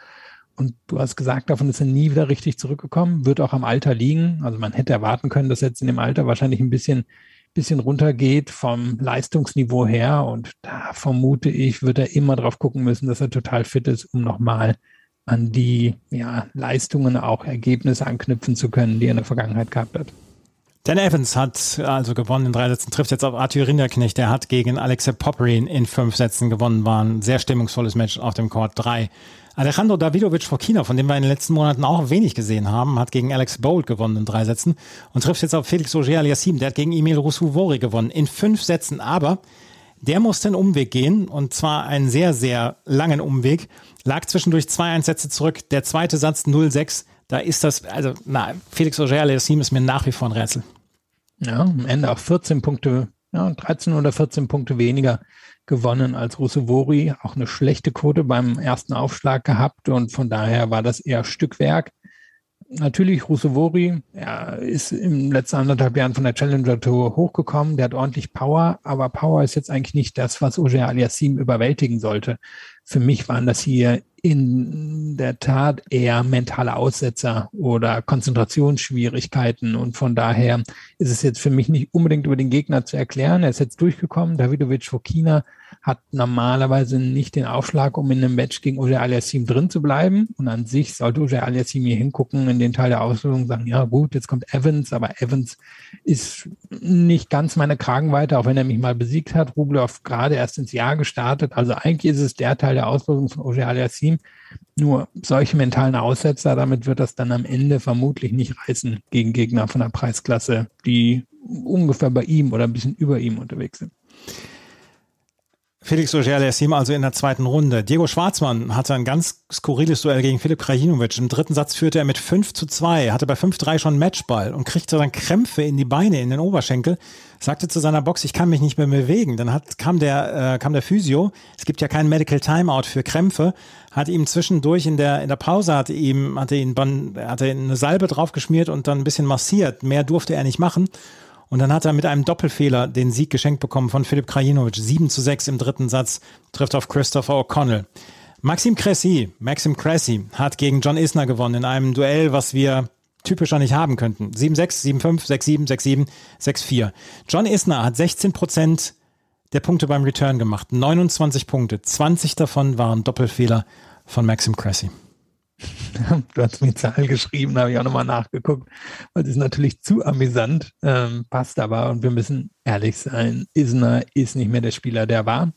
Und du hast gesagt, davon ist er nie wieder richtig zurückgekommen, wird auch am Alter liegen. Also man hätte erwarten können, dass er jetzt in dem Alter wahrscheinlich ein bisschen, bisschen runtergeht vom Leistungsniveau her. Und da vermute ich, wird er immer drauf gucken müssen, dass er total fit ist, um nochmal an die ja, Leistungen, auch Ergebnisse anknüpfen zu können, die er in der Vergangenheit gehabt hat. Dan Evans hat also gewonnen in drei Sätzen, trifft jetzt auf Arthur Rinderknecht. Der hat gegen Alexa Popperin in fünf Sätzen gewonnen. War ein sehr stimmungsvolles Match auf dem Court 3. Alejandro Davidovic Fokina, von dem wir in den letzten Monaten auch wenig gesehen haben, hat gegen Alex Bolt gewonnen in drei Sätzen und trifft jetzt auf Felix Auger-Aliassime. Der hat gegen Emil Rousseau-Vori gewonnen in fünf Sätzen, aber der musste einen Umweg gehen und zwar einen sehr, sehr langen Umweg. Lag zwischendurch zwei Einsätze zurück. Der zweite Satz 0-6. Da ist das, also, na, Felix Auger-Aliassime ist mir nach wie vor ein Rätsel. Ja, am Ende auch 14 Punkte, ja, 13 oder 14 Punkte weniger gewonnen als Rusevori, auch eine schlechte Quote beim ersten Aufschlag gehabt und von daher war das eher Stückwerk. Natürlich Rusevori, er ist im letzten anderthalb Jahren von der Challenger Tour hochgekommen, der hat ordentlich Power, aber Power ist jetzt eigentlich nicht das, was Oger Aliassim überwältigen sollte. Für mich waren das hier in der Tat eher mentale Aussetzer oder Konzentrationsschwierigkeiten. Und von daher ist es jetzt für mich nicht unbedingt über den Gegner zu erklären. Er ist jetzt durchgekommen. Davidovic Fokina hat normalerweise nicht den Aufschlag, um in einem Match gegen Oje Aliassim drin zu bleiben. Und an sich sollte Oje Aliassim hier hingucken in den Teil der Auslösung sagen, ja gut, jetzt kommt Evans, aber Evans ist nicht ganz meine Kragenweite, auch wenn er mich mal besiegt hat. Rublev gerade erst ins Jahr gestartet. Also eigentlich ist es der Teil der Auslösung von Oje Aliassim. Nur solche mentalen Aussetzer, damit wird das dann am Ende vermutlich nicht reißen gegen Gegner von der Preisklasse, die ungefähr bei ihm oder ein bisschen über ihm unterwegs sind. Felix Auger-Aliassime also in der zweiten Runde. Diego Schwarzmann hatte ein ganz skurriles Duell gegen Filip Krajinovic. Im dritten Satz führte er mit 5 zu 2, hatte bei 5-3 schon Matchball und kriegte dann Krämpfe in die Beine, in den Oberschenkel, sagte zu seiner Box, ich kann mich nicht mehr bewegen. Dann hat, kam, der, äh, kam der Physio, es gibt ja keinen Medical Timeout für Krämpfe, hat ihm zwischendurch in der, in der Pause, hatte ihm, hatte ihn, hatte eine Salbe draufgeschmiert und dann ein bisschen massiert. Mehr durfte er nicht machen. Und dann hat er mit einem Doppelfehler den Sieg geschenkt bekommen von Filip Krajinovic. 7 zu 6 im dritten Satz, trifft auf Christopher O'Connell. Maxim Cressy, Maxim Cressy hat gegen John Isner gewonnen in einem Duell, was wir typischer nicht haben könnten. 7-6, 7-5, 6-7, 6-7, 6-4. John Isner hat 16 Prozent der Punkte beim Return gemacht. 29 Punkte. 20 davon waren Doppelfehler von Maxim Cressy. Du hast mir die Zahl geschrieben, habe ich auch nochmal nachgeguckt, weil es ist natürlich zu amüsant, ähm, passt aber und wir müssen ehrlich sein, Isner ist nicht mehr der Spieler, der war.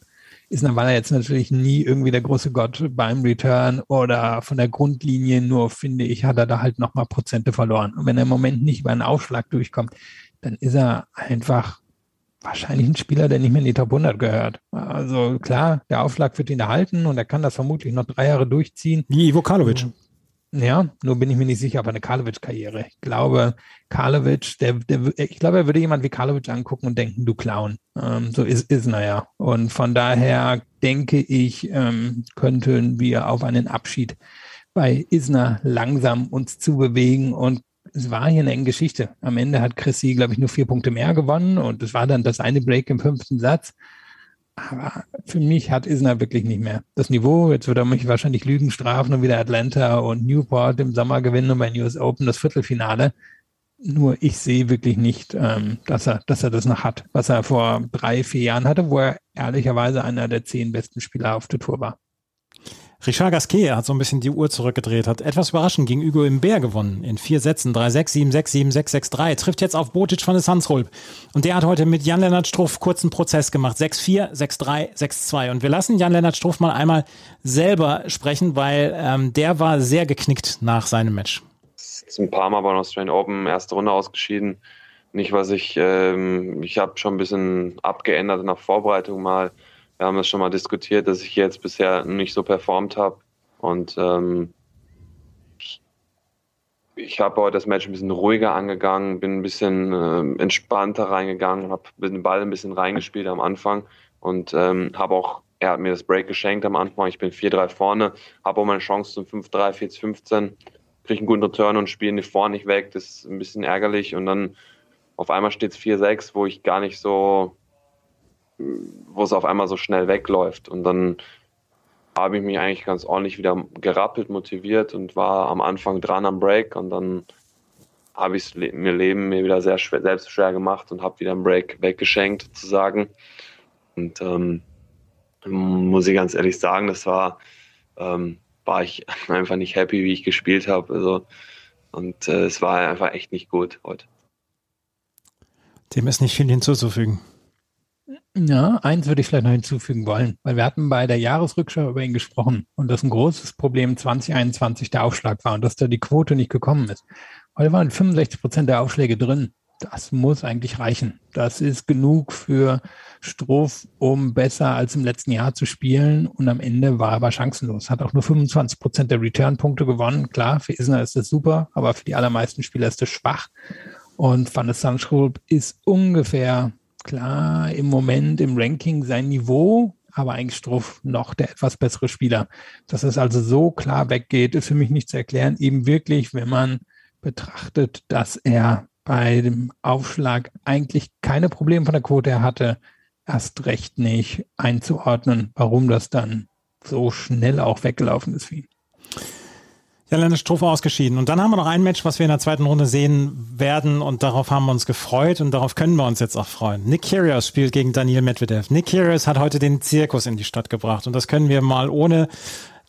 Isner war jetzt natürlich nie irgendwie der große Gott beim Return oder von der Grundlinie, nur finde ich, hat er da halt nochmal Prozente verloren. Und wenn er im Moment nicht über einen Aufschlag durchkommt, dann ist er einfach wahrscheinlich ein Spieler, der nicht mehr in die Top 100 gehört. Also klar, der Aufschlag wird ihn erhalten und er kann das vermutlich noch drei Jahre durchziehen. Wie Ivo Karlovic. Ja, nur bin ich mir nicht sicher, ob eine Karlovic-Karriere. Ich glaube, Karlovic, der, der, ich glaube, er würde jemand wie Karlovic angucken und denken, du Clown. Ähm, so ist, ist naja. Und von daher denke ich, ähm, könnten wir auf einen Abschied bei Isner langsam uns zu bewegen und es war hier eine enge Geschichte. Am Ende hat Chrissy, glaube ich, nur vier Punkte mehr gewonnen und es war dann das eine Break im fünften Satz. Aber für mich hat Isner wirklich nicht mehr das Niveau. Jetzt wird er mich wahrscheinlich Lügen strafen und wieder Atlanta und Newport im Sommer gewinnen und bei US Open das Viertelfinale. Nur ich sehe wirklich nicht, ähm, dass, er, dass er das noch hat, was er vor drei, vier Jahren hatte, wo er ehrlicherweise einer der zehn besten Spieler auf der Tour war. Richard Gasquet hat so ein bisschen die Uhr zurückgedreht, hat etwas überraschend gegen Hugo im Bär gewonnen. In vier Sätzen, 3-6, 7-6, 7-6, 6-3. Trifft jetzt auf Botic von der Sansrolp. Und der hat heute mit Jan-Lennart Struff kurzen Prozess gemacht. 6-4, 6-3, 6-2. Und wir lassen Jan-Lennart Struff mal einmal selber sprechen, weil ähm, der war sehr geknickt nach seinem Match. Ist ein paar Mal bei den Australian Open erste Runde ausgeschieden. Nicht, was ich, ähm, ich habe schon ein bisschen abgeändert der Vorbereitung mal wir haben es schon mal diskutiert, dass ich jetzt bisher nicht so performt habe. Und ähm, ich, habe heute das Match ein bisschen ruhiger angegangen, bin ein bisschen äh, entspannter reingegangen, habe den Ball ein bisschen reingespielt am Anfang und ähm, habe auch, er hat mir das Break geschenkt am Anfang. Ich bin 4-3 vorne, habe auch meine Chance zum 5-3, 4-15, kriege einen guten Return und spiele nicht vorne nicht weg. Das ist ein bisschen ärgerlich. Und dann auf einmal steht es 4-6, wo ich gar nicht so wo es auf einmal so schnell wegläuft. Und dann habe ich mich eigentlich ganz ordentlich wieder gerappelt, motiviert und war am Anfang dran am Break und dann habe ich mir Leben mir wieder sehr schwer, selbst schwer gemacht und habe wieder einen Break weggeschenkt, sozusagen. Und ähm, muss ich ganz ehrlich sagen, das war, ähm, war ich einfach nicht happy, wie ich gespielt habe. Also, und äh, es war einfach echt nicht gut heute. Dem ist nicht viel hinzuzufügen. Ja, eins würde ich vielleicht noch hinzufügen wollen, weil wir hatten bei der Jahresrückschau über ihn gesprochen und dass ein großes Problem 2021 der Aufschlag war und dass da die Quote nicht gekommen ist. Heute waren 65 Prozent der Aufschläge drin. Das muss eigentlich reichen. Das ist genug für Stroh, um besser als im letzten Jahr zu spielen. Und am Ende war er aber chancenlos. Hat auch nur 25 Prozent der Return-Punkte gewonnen. Klar, für Isner ist das super, aber für die allermeisten Spieler ist das schwach. Und Van der Sandschulp ist ungefähr klar im Moment im Ranking sein Niveau, aber eigentlich Struff noch der etwas bessere Spieler. Dass es also so klar weggeht, ist für mich nicht zu erklären. Eben wirklich, wenn man betrachtet, dass er bei dem Aufschlag eigentlich keine Probleme von der Quote hatte, erst recht nicht einzuordnen, warum das dann so schnell auch weggelaufen ist für ihn. Ja, Lennart Strophe ausgeschieden. Und dann haben wir noch ein Match, was wir in der zweiten Runde sehen werden und darauf haben wir uns gefreut und darauf können wir uns jetzt auch freuen. Nick Kyrgios spielt gegen Daniel Medvedev. Nick Kyrgios hat heute den Zirkus in die Stadt gebracht und das können wir mal ohne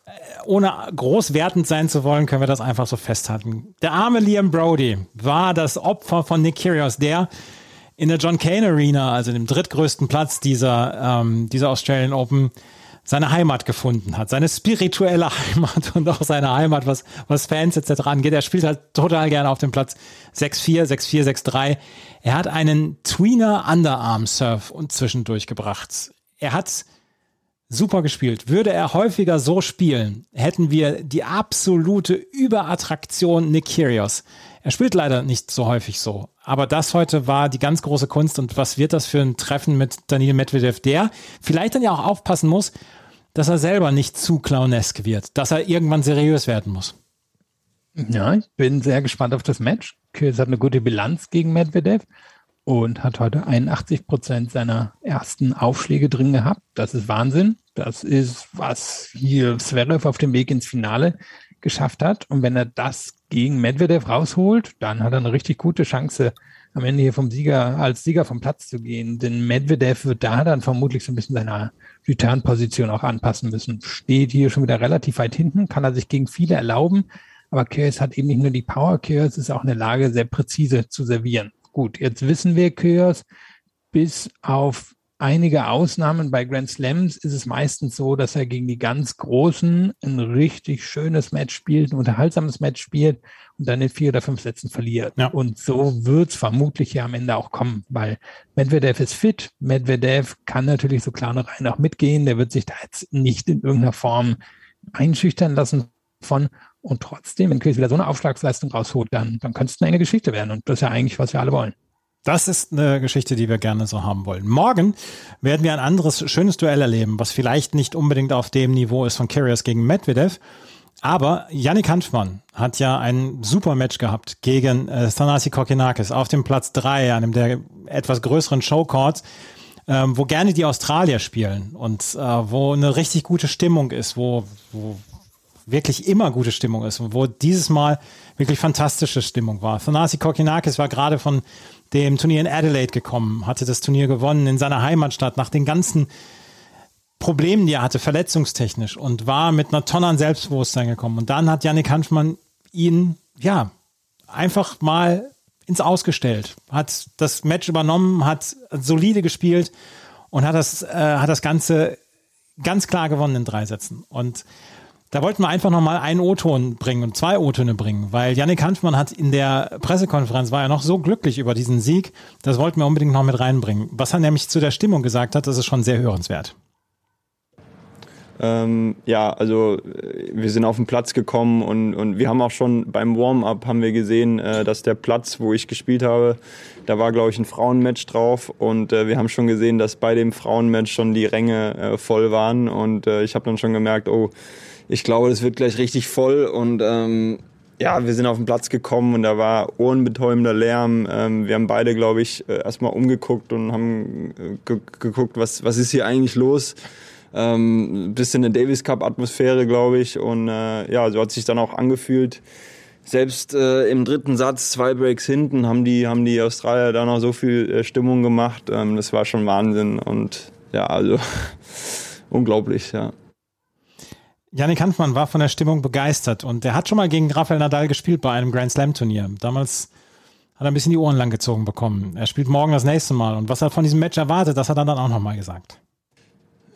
äh, ohne groß wertend sein zu wollen, können wir das einfach so festhalten. Der arme Liam Brody war das Opfer von Nick Kyrgios, der in der John Cain Arena, also dem drittgrößten Platz dieser, ähm, dieser Australian Open, seine Heimat gefunden hat, seine spirituelle Heimat und auch seine Heimat, was, was Fans etc. angeht. Er spielt halt total gerne auf dem Platz 6-4, 6-4, 6-3. Er hat einen Tweener Underarm Surf und zwischendurch gebracht. Er hat super gespielt. Würde er häufiger so spielen, hätten wir die absolute Überattraktion Nick Kyrgios. Er spielt leider nicht so häufig so. Aber das heute war die ganz große Kunst. Und was wird das für ein Treffen mit Daniel Medvedev, der vielleicht dann ja auch aufpassen muss, dass er selber nicht zu clownesk wird, dass er irgendwann seriös werden muss. Ja, ich bin sehr gespannt auf das Match. Kyrgios hat eine gute Bilanz gegen Medvedev und hat heute 81 Prozent seiner ersten Aufschläge drin gehabt. Das ist Wahnsinn. Das ist, was hier Zverev auf dem Weg ins Finale geschafft hat. Und wenn er das gegen Medvedev rausholt, dann hat er eine richtig gute Chance, am Ende hier vom Sieger, als Sieger vom Platz zu gehen. Denn Medvedev wird da dann vermutlich so ein bisschen seine Return-Position auch anpassen müssen. Steht hier schon wieder relativ weit hinten, kann er sich gegen viele erlauben. Aber Kyrgios hat eben nicht nur die Power, Kyrgios ist auch in der Lage, sehr präzise zu servieren. Gut, jetzt wissen wir, Kyrgios bis auf einige Ausnahmen. Bei Grand Slams ist es meistens so, dass er gegen die ganz Großen ein richtig schönes Match spielt, ein unterhaltsames Match spielt und dann in vier oder fünf Sätzen verliert. Ja. Und so wird es vermutlich ja am Ende auch kommen, weil Medvedev ist fit. Medvedev kann natürlich so klare Reihen auch mitgehen. Der wird sich da jetzt nicht in irgendeiner Form einschüchtern lassen von. Und trotzdem, wenn Chris wieder so eine Aufschlagsleistung rausholt, dann, dann könnte es eine enge Geschichte werden. Und das ist ja eigentlich, was wir alle wollen. Das ist eine Geschichte, die wir gerne so haben wollen. Morgen werden wir ein anderes schönes Duell erleben, was vielleicht nicht unbedingt auf dem Niveau ist von Kyrgios gegen Medvedev. Aber Yannick Hanfmann hat ja ein super Match gehabt gegen äh, Thanasi Kokinakis auf dem Platz drei, einem der etwas größeren Showcourts, ähm, wo gerne die Australier spielen und äh, wo eine richtig gute Stimmung ist, wo, wo wirklich immer gute Stimmung ist und wo dieses Mal wirklich fantastische Stimmung war. Thanasi Kokinakis war gerade von dem Turnier in Adelaide gekommen, hatte das Turnier gewonnen in seiner Heimatstadt nach den ganzen Problemen, die er hatte, verletzungstechnisch und war mit einer Tonne an Selbstbewusstsein gekommen. Und dann hat Yannick Hanfmann ihn, ja, einfach mal ins Ausgestellt, hat das Match übernommen, hat solide gespielt und hat das, äh, hat das Ganze ganz klar gewonnen in drei Sätzen. Und da wollten wir einfach nochmal einen O-Ton bringen und zwei O-Töne bringen, weil Yannick Hanfmann hat in der Pressekonferenz war ja noch so glücklich über diesen Sieg, das wollten wir unbedingt noch mit reinbringen. Was er nämlich zu der Stimmung gesagt hat, das ist schon sehr hörenswert. Ähm, ja, also äh, wir sind auf den Platz gekommen und, und wir haben auch schon beim Warm-up haben wir gesehen, äh, dass der Platz, wo ich gespielt habe, da war glaube ich ein Frauenmatch drauf und äh, wir haben schon gesehen, dass bei dem Frauenmatch schon die Ränge äh, voll waren und äh, ich habe dann schon gemerkt, oh, ich glaube, das wird gleich richtig voll und ähm, ja, wir sind auf den Platz gekommen und da war ohrenbetäubender Lärm. Ähm, wir haben beide, glaube ich, äh, erstmal umgeguckt und haben äh, geguckt, was, was ist hier eigentlich los. Ähm, bisschen eine Davis Cup Atmosphäre, glaube ich. Und äh, ja, so hat sich dann auch angefühlt. Selbst äh, im dritten Satz, zwei Breaks hinten, haben die, haben die Australier da noch so viel äh, Stimmung gemacht. Ähm, das war schon Wahnsinn und ja, also unglaublich, ja. Janik Hanfmann war von der Stimmung begeistert und er hat schon mal gegen Rafael Nadal gespielt bei einem Grand Slam Turnier. Damals hat er ein bisschen die Ohren lang gezogen bekommen. Er spielt morgen das nächste Mal und was er von diesem Match erwartet, das hat er dann auch nochmal gesagt.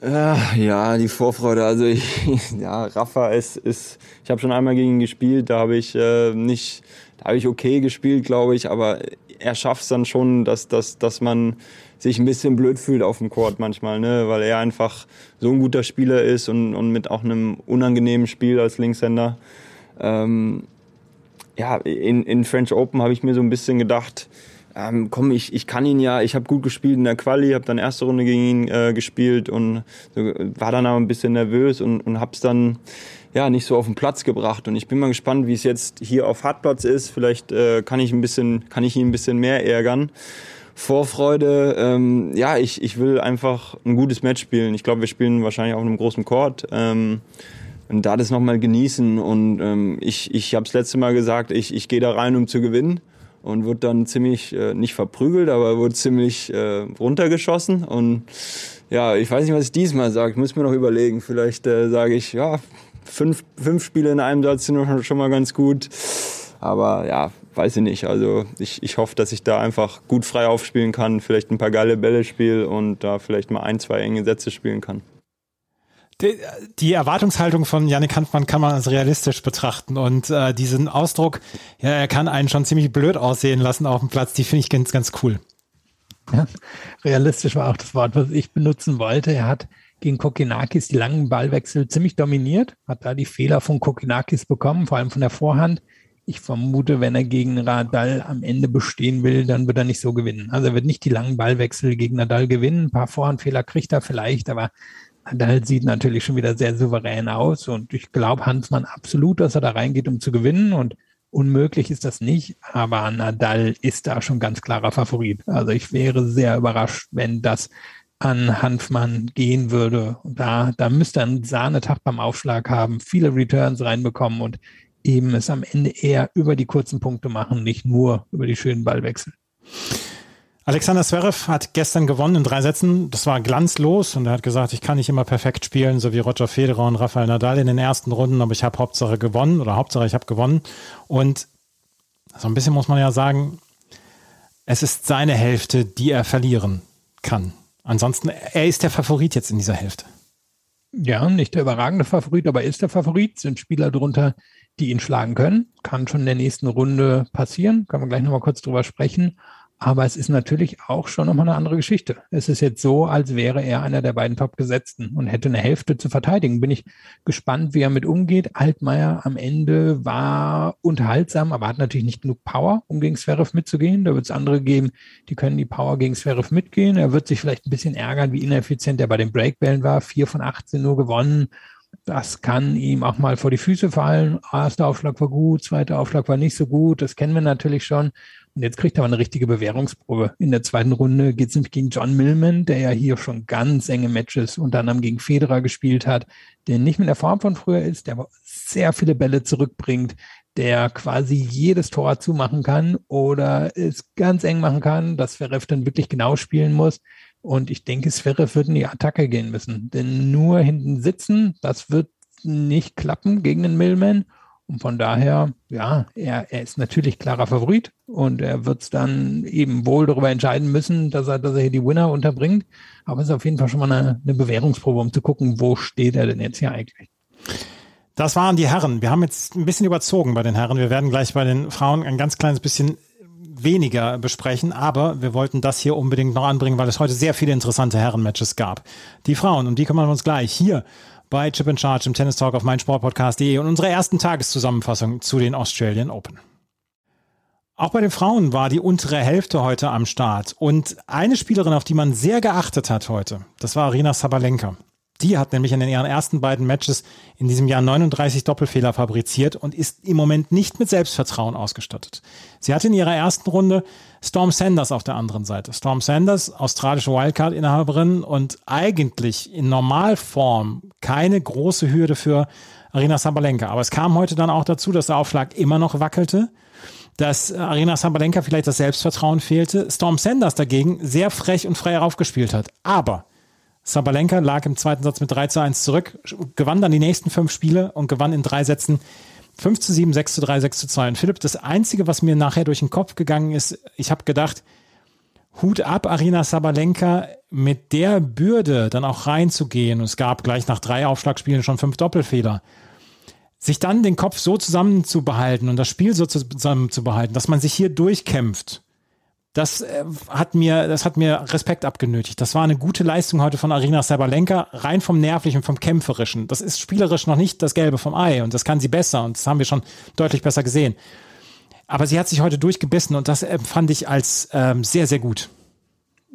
Ja, die Vorfreude. Also ich, ja, Rafa ist, ist ich habe schon einmal gegen ihn gespielt, da habe ich äh, nicht, da habe ich okay gespielt, glaube ich, aber er schafft es dann schon, dass, dass, dass man sich ein bisschen blöd fühlt auf dem Court manchmal, ne? weil er einfach so ein guter Spieler ist und, und mit auch einem unangenehmen Spiel als Linkshänder. Ähm, ja, in, in French Open habe ich mir so ein bisschen gedacht, ähm, komm, ich, ich kann ihn ja, ich habe gut gespielt in der Quali, habe dann erste Runde gegen ihn äh, gespielt und so, war dann aber ein bisschen nervös und, und habe es dann ja nicht so auf den Platz gebracht. Und ich bin mal gespannt, wie es jetzt hier auf Hartplatz ist. Vielleicht äh, kann ich ein bisschen, kann ich ihn ein bisschen mehr ärgern. Vorfreude. Ähm, ja, ich, ich will einfach ein gutes Match spielen. Ich glaube, wir spielen wahrscheinlich auf einem großen Court. Ähm, und da das nochmal genießen. Und ähm, ich, ich habe es letzte Mal gesagt, ich, ich gehe da rein, um zu gewinnen. Und wurde dann ziemlich, äh, nicht verprügelt, aber wurde ziemlich äh, runtergeschossen. Und ja, ich weiß nicht, was ich diesmal sage. Ich muss mir noch überlegen. Vielleicht äh, sage ich, ja, fünf, fünf Spiele in einem Satz sind schon mal ganz gut. Aber ja, weiß ich nicht. Also ich, ich hoffe, dass ich da einfach gut frei aufspielen kann, vielleicht ein paar geile Bälle spiele und da vielleicht mal ein, zwei enge Sätze spielen kann. Die, die Erwartungshaltung von Janik Hanfmann kann man als realistisch betrachten und äh, diesen Ausdruck, ja, er kann einen schon ziemlich blöd aussehen lassen auf dem Platz, die finde ich ganz, ganz cool. Ja, realistisch war auch das Wort, was ich benutzen wollte. Er hat gegen Kokinakis die langen Ballwechsel ziemlich dominiert, hat da die Fehler von Kokinakis bekommen, vor allem von der Vorhand ich vermute, wenn er gegen Nadal am Ende bestehen will, dann wird er nicht so gewinnen. Also er wird nicht die langen Ballwechsel gegen Nadal gewinnen. Ein paar Vorhandfehler kriegt er vielleicht, aber Nadal sieht natürlich schon wieder sehr souverän aus. Und ich glaube Hansmann absolut, dass er da reingeht, um zu gewinnen. Und unmöglich ist das nicht. Aber Nadal ist da schon ganz klarer Favorit. Also ich wäre sehr überrascht, wenn das an Hanfmann gehen würde. Da, da müsste er einen Sahnetag beim Aufschlag haben, viele Returns reinbekommen und eben es am Ende eher über die kurzen Punkte machen, nicht nur über die schönen Ballwechsel. Alexander Zverev hat gestern gewonnen in drei Sätzen. Das war glanzlos und er hat gesagt, ich kann nicht immer perfekt spielen, so wie Roger Federer und Rafael Nadal in den ersten Runden, aber ich habe Hauptsache gewonnen oder Hauptsache ich habe gewonnen. Und so ein bisschen muss man ja sagen, es ist seine Hälfte, die er verlieren kann. Ansonsten, er ist der Favorit jetzt in dieser Hälfte. Ja, nicht der überragende Favorit, aber ist der Favorit. Sind Spieler drunter, die ihn schlagen können. Kann schon in der nächsten Runde passieren. Können wir gleich nochmal kurz drüber sprechen. Aber es ist natürlich auch schon nochmal eine andere Geschichte. Es ist jetzt so, als wäre er einer der beiden Top-Gesetzten und hätte eine Hälfte zu verteidigen. Bin ich gespannt, wie er mit umgeht. Altmaier am Ende war unterhaltsam, aber hat natürlich nicht genug Power, um gegen Zverev mitzugehen. Da wird es andere geben, die können die Power gegen Zverev mitgehen. Er wird sich vielleicht ein bisschen ärgern, wie ineffizient er bei den Breakbällen war. Vier von 18 nur gewonnen. Das kann ihm auch mal vor die Füße fallen. Erster Aufschlag war gut, zweiter Aufschlag war nicht so gut. Das kennen wir natürlich schon. Und jetzt kriegt er aber eine richtige Bewährungsprobe. In der zweiten Runde geht es nämlich gegen John Millman, der ja hier schon ganz enge Matches unter anderem gegen Federer gespielt hat, der nicht mit der Form von früher ist, der aber sehr viele Bälle zurückbringt, der quasi jedes Tor zumachen kann oder es ganz eng machen kann, dass Zverev dann wirklich genau spielen muss. Und ich denke, Zverev wird in die Attacke gehen müssen. Denn nur hinten sitzen, das wird nicht klappen gegen den Millman. Und von daher, ja, er, er ist natürlich klarer Favorit und er wird es dann eben wohl darüber entscheiden müssen, dass er, dass er hier die Winner unterbringt. Aber es ist auf jeden Fall schon mal eine, eine Bewährungsprobe, um zu gucken, wo steht er denn jetzt hier eigentlich. Das waren die Herren. Wir haben jetzt ein bisschen überzogen bei den Herren. Wir werden gleich bei den Frauen ein ganz kleines bisschen weniger besprechen, aber wir wollten das hier unbedingt noch anbringen, weil es heute sehr viele interessante Herrenmatches gab. Die Frauen, um die kümmern wir uns gleich hier bei Chip and Charge im Tennis Talk auf meinsportpodcast.de und unserer ersten Tageszusammenfassung zu den Australian Open. Auch bei den Frauen war die untere Hälfte heute am Start und eine Spielerin, auf die man sehr geachtet hat heute, das war Arina Sabalenka. Die hat nämlich in ihren ersten beiden Matches in diesem Jahr 39 Doppelfehler fabriziert und ist im Moment nicht mit Selbstvertrauen ausgestattet. Sie hatte in ihrer ersten Runde Storm Sanders auf der anderen Seite. Storm Sanders, australische Wildcard-Inhaberin und eigentlich in Normalform keine große Hürde für Arina Sabalenka. Aber es kam heute dann auch dazu, dass der Aufschlag immer noch wackelte dass Arina Sabalenka vielleicht das Selbstvertrauen fehlte. Storm Sanders dagegen sehr frech und frei heraufgespielt hat. Aber Sabalenka lag im zweiten Satz mit 3 zu 1 zurück, gewann dann die nächsten fünf Spiele und gewann in drei Sätzen 5 zu 7, 6 zu 3, 6 zu 2. Und Philipp, das Einzige, was mir nachher durch den Kopf gegangen ist, ich habe gedacht, Hut ab, Arina Sabalenka, mit der Bürde dann auch reinzugehen. Und es gab gleich nach drei Aufschlagspielen schon fünf Doppelfehler. Sich dann den Kopf so zusammenzubehalten und das Spiel so zusammenzubehalten, dass man sich hier durchkämpft das äh, hat mir, das hat mir Respekt abgenötigt. Das war eine gute Leistung heute von Arina Sabalenka, rein vom Nervlichen, vom Kämpferischen. Das ist spielerisch noch nicht das Gelbe vom Ei und das kann sie besser und das haben wir schon deutlich besser gesehen. Aber sie hat sich heute durchgebissen und das empfand ich als ähm, sehr, sehr gut.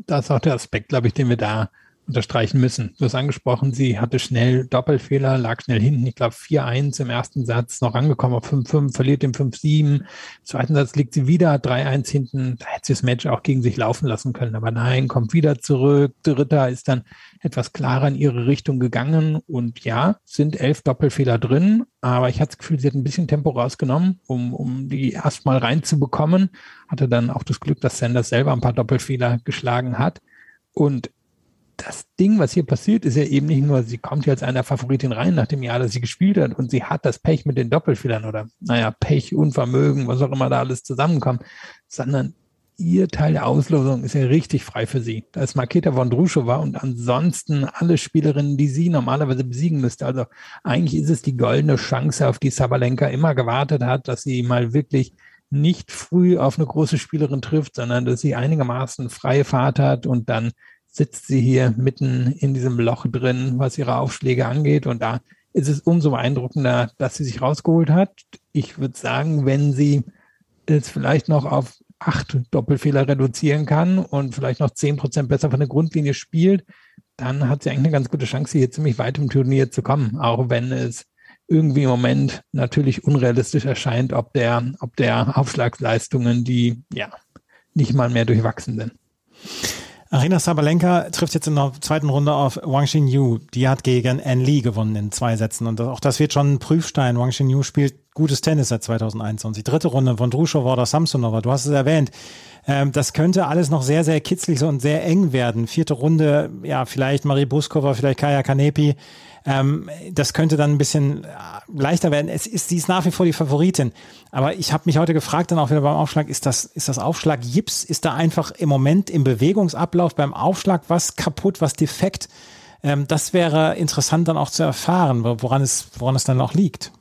Das ist auch der Aspekt, glaube ich, den wir da unterstreichen müssen. Du hast angesprochen, sie hatte schnell Doppelfehler, lag schnell hinten, ich glaube 4-1 im ersten Satz, noch angekommen auf 5-5, verliert den 5-7. Im zweiten Satz liegt sie wieder 3-1 hinten. Da hätte sie das Match auch gegen sich laufen lassen können, aber nein, kommt wieder zurück. Dritter ist dann etwas klarer in ihre Richtung gegangen und ja, sind elf Doppelfehler drin, aber ich hatte das Gefühl, sie hat ein bisschen Tempo rausgenommen, um, um die erstmal reinzubekommen. Hatte dann auch das Glück, dass Sanders selber ein paar Doppelfehler geschlagen hat. Und das Ding, was hier passiert, ist ja eben nicht nur, sie kommt hier als einer Favoritin rein nach dem Jahr, dass sie gespielt hat und sie hat das Pech mit den Doppelfehlern oder, naja, Pech, Unvermögen, was auch immer da alles zusammenkommt, sondern ihr Teil der Auslosung ist ja richtig frei für sie. Da ist Marketa von Druschowa und ansonsten alle Spielerinnen, die sie normalerweise besiegen müsste. Also eigentlich ist es die goldene Chance, auf die Sabalenka immer gewartet hat, dass sie mal wirklich nicht früh auf eine große Spielerin trifft, sondern dass sie einigermaßen freie Fahrt hat und dann sitzt sie hier mitten in diesem Loch drin, was ihre Aufschläge angeht. Und da ist es umso beeindruckender, dass sie sich rausgeholt hat. Ich würde sagen, wenn sie es vielleicht noch auf acht Doppelfehler reduzieren kann und vielleicht noch zehn Prozent besser von der Grundlinie spielt, dann hat sie eigentlich eine ganz gute Chance, hier ziemlich weit im Turnier zu kommen, auch wenn es irgendwie im Moment natürlich unrealistisch erscheint, ob der, ob der Aufschlagsleistungen, die ja nicht mal mehr durchwachsen sind. Arina Sabalenka trifft jetzt in der zweiten Runde auf Wang Xin Yu. Die hat gegen An Lee gewonnen in zwei Sätzen. Und auch das wird schon ein Prüfstein. Wang Xin Yu spielt gutes Tennis seit 2021. Dritte Runde von Druschowa oder Samsonova, du hast es erwähnt. Ähm, das könnte alles noch sehr, sehr kitzlig und sehr eng werden. Vierte Runde, ja, vielleicht Marie Buskova, vielleicht Kaya Kanepi. Ähm, das könnte dann ein bisschen leichter werden. Es ist, sie ist nach wie vor die Favoritin. Aber ich habe mich heute gefragt, dann auch wieder beim Aufschlag, ist das, ist das Aufschlag Jips? Ist da einfach im Moment im Bewegungsablauf beim Aufschlag was kaputt, was defekt? Ähm, das wäre interessant dann auch zu erfahren, woran es, woran es dann auch liegt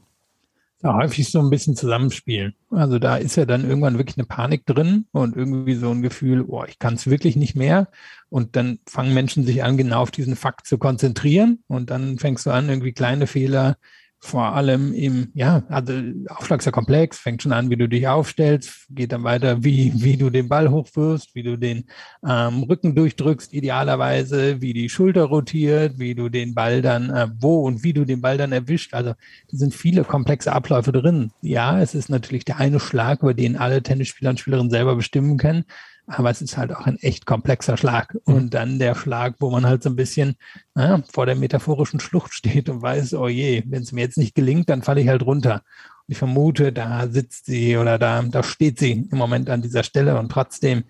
ja, häufig so ein bisschen zusammenspielen. Also da ist ja dann irgendwann wirklich eine Panik drin und irgendwie so ein Gefühl, oh, ich kann es wirklich nicht mehr. Und dann fangen Menschen sich an, genau auf diesen Fakt zu konzentrieren. Und dann fängst du an, irgendwie kleine Fehler vor allem im, ja, also Aufschlag ist ja komplex, fängt schon an, wie du dich aufstellst, geht dann weiter, wie, wie du den Ball hochwirfst, wie du den ähm, Rücken durchdrückst, idealerweise, wie die Schulter rotiert, wie du den Ball dann, äh, wo und wie du den Ball dann erwischt. Also da sind viele komplexe Abläufe drin. Ja, es ist natürlich der eine Schlag, über den alle Tennisspieler und Spielerinnen selber bestimmen können aber es ist halt auch ein echt komplexer Schlag. Und dann der Schlag, wo man halt so ein bisschen naja, vor der metaphorischen Schlucht steht und weiß, oh je, wenn es mir jetzt nicht gelingt, dann falle ich halt runter. Und ich vermute, da sitzt sie oder da, da steht sie im Moment an dieser Stelle und trotzdem,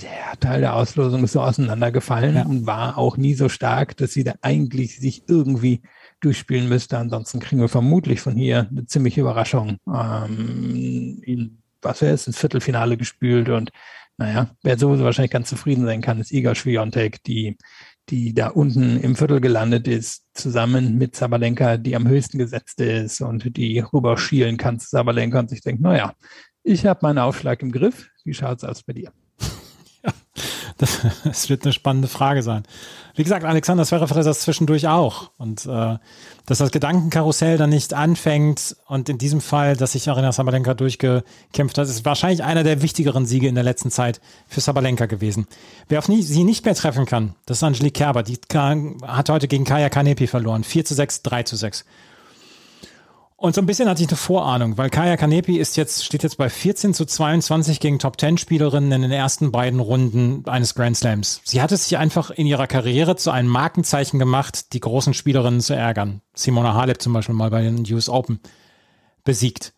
der Teil der Auslosung ist so auseinandergefallen ja. und war auch nie so stark, dass sie da eigentlich sich irgendwie durchspielen müsste. Ansonsten kriegen wir vermutlich von hier eine ziemliche Überraschung. Ähm, in, was wäre es, ins Viertelfinale gespült und naja, wer sowieso wahrscheinlich ganz zufrieden sein kann, ist Igor Schwiontek, die, die da unten im Viertel gelandet ist, zusammen mit Sabalenka, die am höchsten gesetzt ist und die rüber schielen kann zu Sabalenka und sich denkt, naja, ich habe meinen Aufschlag im Griff. Wie schaut es aus bei dir? Das, das, wird eine spannende Frage sein. Wie gesagt, Alexander Zverev hat das zwischendurch auch. Und äh, dass das Gedankenkarussell dann nicht anfängt und in diesem Fall, dass sich Arena Sabalenka durchgekämpft hat, ist wahrscheinlich einer der wichtigeren Siege in der letzten Zeit für Sabalenka gewesen. Wer auf nie, sie nicht mehr treffen kann, das ist Angelique Kerber. Die kann, hat heute gegen Kaya Kanepi verloren. 4 zu 6, 3 zu 6. Und so ein bisschen hatte ich eine Vorahnung, weil Kaya Kanepi ist jetzt, steht jetzt bei 14 zu 22 gegen Top 10 Spielerinnen in den ersten beiden Runden eines Grand Slams. Sie hat es sich einfach in ihrer Karriere zu einem Markenzeichen gemacht, die großen Spielerinnen zu ärgern. Simona Halep zum Beispiel mal bei den US Open besiegt.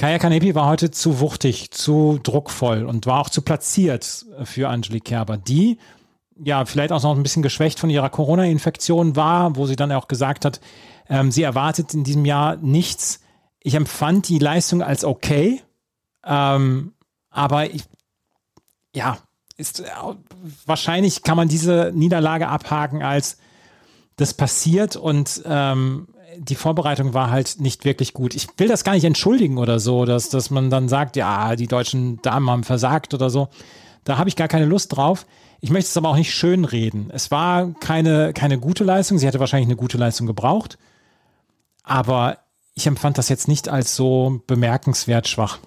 Kaya Kanepi war heute zu wuchtig, zu druckvoll und war auch zu platziert für Angelique Kerber, die ja vielleicht auch noch ein bisschen geschwächt von ihrer Corona-Infektion war, wo sie dann auch gesagt hat, ähm, sie erwartet in diesem Jahr nichts. Ich empfand die Leistung als okay, ähm, aber ich, ja, ist, äh, wahrscheinlich kann man diese Niederlage abhaken als das passiert und ähm, die Vorbereitung war halt nicht wirklich gut. Ich will das gar nicht entschuldigen oder so, dass, dass man dann sagt, ja, die deutschen Damen haben versagt oder so. Da habe ich gar keine Lust drauf. Ich möchte es aber auch nicht schönreden. Es war keine, keine gute Leistung. Sie hätte wahrscheinlich eine gute Leistung gebraucht. Aber ich empfand das jetzt nicht als so bemerkenswert schwach.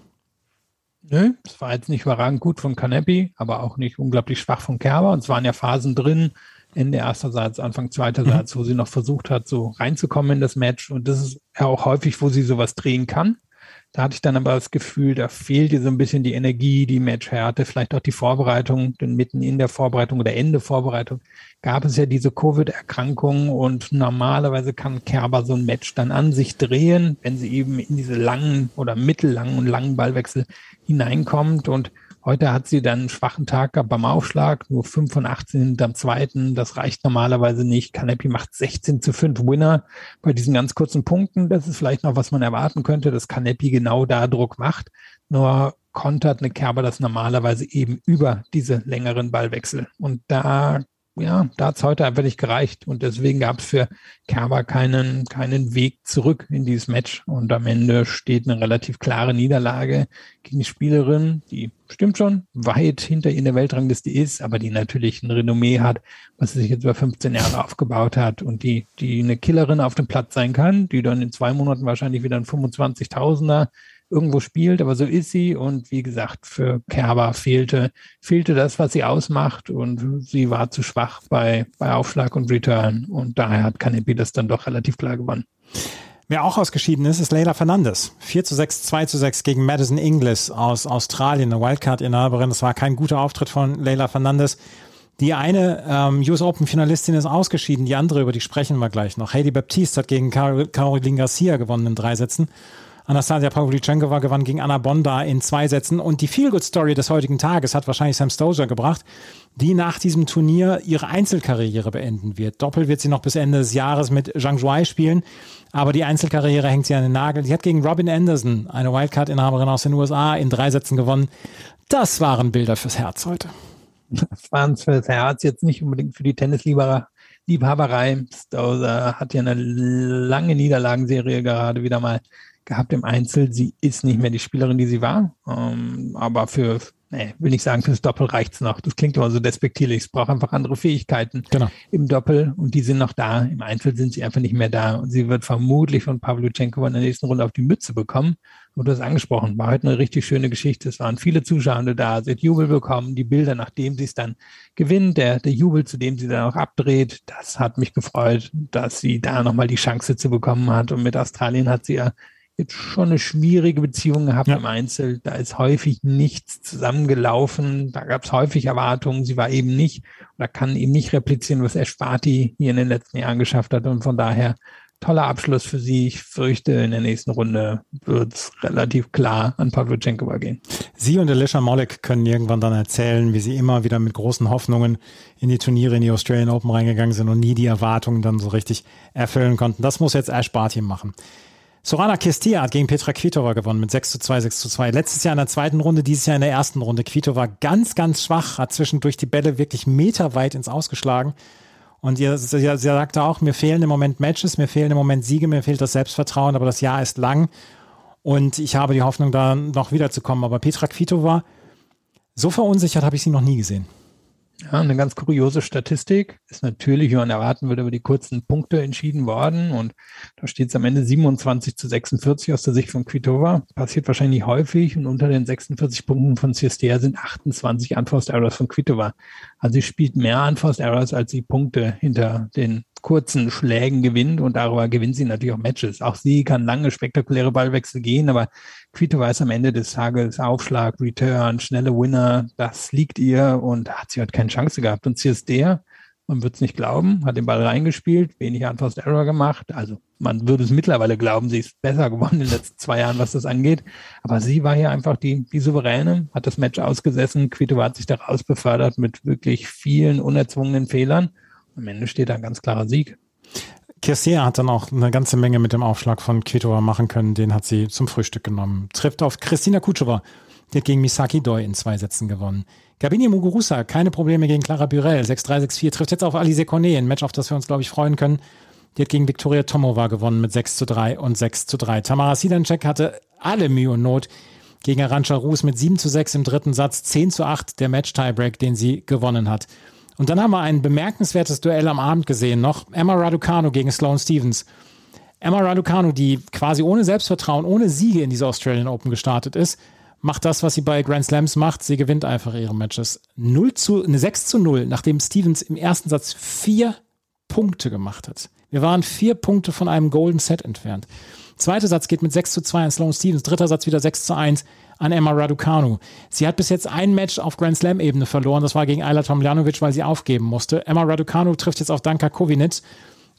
Nö, es war jetzt nicht überragend gut von Canepi, aber auch nicht unglaublich schwach von Kerber. Und es waren ja Phasen drin, Ende erster Satz, Anfang zweiter mhm. Satz, wo sie noch versucht hat, so reinzukommen in das Match. Und das ist ja auch häufig, wo sie sowas drehen kann. Da hatte ich dann aber das Gefühl, da fehlt ihr so ein bisschen die Energie, die Matchhärte, vielleicht auch die Vorbereitung, denn mitten in der Vorbereitung oder Ende Vorbereitung gab es ja diese Covid-Erkrankung und normalerweise kann Kerber so ein Match dann an sich drehen, wenn sie eben in diese langen oder mittellangen und langen Ballwechsel hineinkommt und Heute hat sie dann einen schwachen Tag beim Aufschlag, nur 5 von 18 hinterm zweiten. Das reicht normalerweise nicht. Kanepi macht 16 zu 5 Winner bei diesen ganz kurzen Punkten. Das ist vielleicht noch, was man erwarten könnte, dass Kanepi genau da Druck macht. Nur kontert eine Kerber das normalerweise eben über diese längeren Ballwechsel. Und da ja, da hat es heute einfach nicht gereicht. Und deswegen gab es für Kerber keinen, keinen Weg zurück in dieses Match. Und am Ende steht eine relativ klare Niederlage gegen die Spielerin, die stimmt schon, weit hinter ihr in der Weltrangliste ist, aber die natürlich ein Renommee hat, was sie sich jetzt über 15 Jahre aufgebaut hat und die, die eine Killerin auf dem Platz sein kann, die dann in zwei Monaten wahrscheinlich wieder ein 25.000er irgendwo spielt, aber so ist sie. Und wie gesagt, für Kerber fehlte, fehlte das, was sie ausmacht. Und sie war zu schwach bei, bei Aufschlag und Return. Und daher hat Kanepi das dann doch relativ klar gewonnen. Wer auch ausgeschieden ist, ist Leila Fernandes. 4 zu 6, 2 zu 6 gegen Madison Inglis aus Australien, eine Wildcard-Inhaberin. Das war kein guter Auftritt von Leila Fernandes. Die eine ähm, US Open Finalistin ist ausgeschieden, die andere, über die sprechen wir gleich noch. Heidi Baptiste hat gegen Caroline Garcia gewonnen in drei Sätzen. Anastasia Pavlyuchenkova gewann gegen Anna Bonda in zwei Sätzen. Und die Feel-Good-Story des heutigen Tages hat wahrscheinlich Sam Stosur gebracht, die nach diesem Turnier ihre Einzelkarriere beenden wird. Doppel wird sie noch bis Ende des Jahres mit Zhang Zhuai spielen, aber die Einzelkarriere hängt sie an den Nagel. Sie hat gegen Robin Anderson, eine Wildcard-Inhaberin aus den USA, in drei Sätzen gewonnen. Das waren Bilder fürs Herz heute. Das waren fürs Herz, jetzt nicht unbedingt für die Tennisliebhaber. Liebhaberei. Stauser hat ja eine lange Niederlagenserie gerade wieder mal gehabt im Einzel. Sie ist nicht mehr die Spielerin, die sie war. Ähm, aber für, nee, will nicht sagen, fürs Doppel reicht's noch. Das klingt immer so despektierlich. Es braucht einfach andere Fähigkeiten genau. im Doppel und die sind noch da. Im Einzel sind sie einfach nicht mehr da. Und sie wird vermutlich von Pavlyuchenkova in der nächsten Runde auf die Mütze bekommen. Und du hast angesprochen, war heute eine richtig schöne Geschichte. Es waren viele Zuschauer da, sie hat Jubel bekommen, die Bilder, nachdem sie es dann gewinnt, der, der Jubel, zu dem sie dann auch abdreht, das hat mich gefreut, dass sie da nochmal die Chance zu bekommen hat. Und mit Australien hat sie ja jetzt schon eine schwierige Beziehung gehabt ja. im Einzel. Da ist häufig nichts zusammengelaufen. Da gab es häufig Erwartungen. Sie war eben nicht oder kann eben nicht replizieren, was Ash Barty hier in den letzten Jahren geschafft hat. Und von daher toller Abschluss für sie. Ich fürchte, in der nächsten Runde wird es relativ klar an Pavlyuchenko übergehen. Sie und Alicia Molek können irgendwann dann erzählen, wie sie immer wieder mit großen Hoffnungen in die Turniere in die Australian Open reingegangen sind und nie die Erwartungen dann so richtig erfüllen konnten. Das muss jetzt Ash Barty machen. Sorana Kestia hat gegen Petra Kvitova gewonnen mit 6 zu 2, 6 zu 2. Letztes Jahr in der zweiten Runde, dieses Jahr in der ersten Runde. Kvitova ganz, ganz schwach, hat zwischendurch die Bälle wirklich meterweit ins Ausgeschlagen. Und ihr, sie, sie sagte auch, mir fehlen im Moment Matches, mir fehlen im Moment Siege, mir fehlt das Selbstvertrauen, aber das Jahr ist lang. Und ich habe die Hoffnung, da noch wiederzukommen. Aber Petra Kvitova, so verunsichert habe ich sie noch nie gesehen. Ja, eine ganz kuriose Statistik ist natürlich, wie man erwarten würde, über die kurzen Punkte entschieden worden. Und da steht es am Ende 27 zu 46 aus der Sicht von Kvitova. Passiert wahrscheinlich häufig. Und unter den 46 Punkten von CSDR sind 28 Unforced Errors von Kvitova. Also sie spielt mehr Unforced Errors, als sie Punkte hinter den kurzen Schlägen gewinnt und darüber gewinnt sie natürlich auch Matches. Auch sie kann lange spektakuläre Ballwechsel gehen, aber Quito weiß am Ende des Tages Aufschlag, Return, schnelle Winner, das liegt ihr und hat sie halt keine Chance gehabt. Und CSD, man wird es nicht glauben, hat den Ball reingespielt, wenig Unforced Error gemacht. Also man würde es mittlerweile glauben, sie ist besser geworden in den letzten zwei Jahren, was das angeht. Aber sie war hier einfach die, die Souveräne, hat das Match ausgesessen. Quito hat sich daraus befördert mit wirklich vielen unerzwungenen Fehlern am Ende steht da ein ganz klarer Sieg. Kirsia hat dann auch eine ganze Menge mit dem Aufschlag von Kvitova machen können. Den hat sie zum Frühstück genommen. Trifft auf Christina Kutschova. Die hat gegen Misaki Doi in zwei Sätzen gewonnen. Gabini Muguruza, keine Probleme gegen Clara Burel. 6-3, 6-4. Trifft jetzt auf Alice Cornet. Ein Match, auf das wir uns, glaube ich, freuen können. Die hat gegen Viktoria Tomova gewonnen mit 6 zu 3 und 6 zu 3. Tamara Sidancek hatte alle Mühe und Not gegen Arantxa Rus mit 7 zu 6 im dritten Satz, 10 zu 8 der Match-Tiebreak, den sie gewonnen hat. Und dann haben wir ein bemerkenswertes Duell am Abend gesehen noch. Emma Raducanu gegen Sloane Stevens. Emma Raducanu, die quasi ohne Selbstvertrauen, ohne Siege in diese Australian Open gestartet ist, macht das, was sie bei Grand Slams macht. Sie gewinnt einfach ihre Matches. 0 zu, eine 6 zu 0, nachdem Stevens im ersten Satz vier Punkte gemacht hat. Wir waren vier Punkte von einem Golden Set entfernt. Zweiter Satz geht mit 6 zu 2 an Sloane Stevens. Dritter Satz wieder 6 zu 1 an Emma Raducanu. Sie hat bis jetzt ein Match auf Grand Slam-Ebene verloren. Das war gegen Ayla Tomljanovic, weil sie aufgeben musste. Emma Raducanu trifft jetzt auf Danka Kovinic.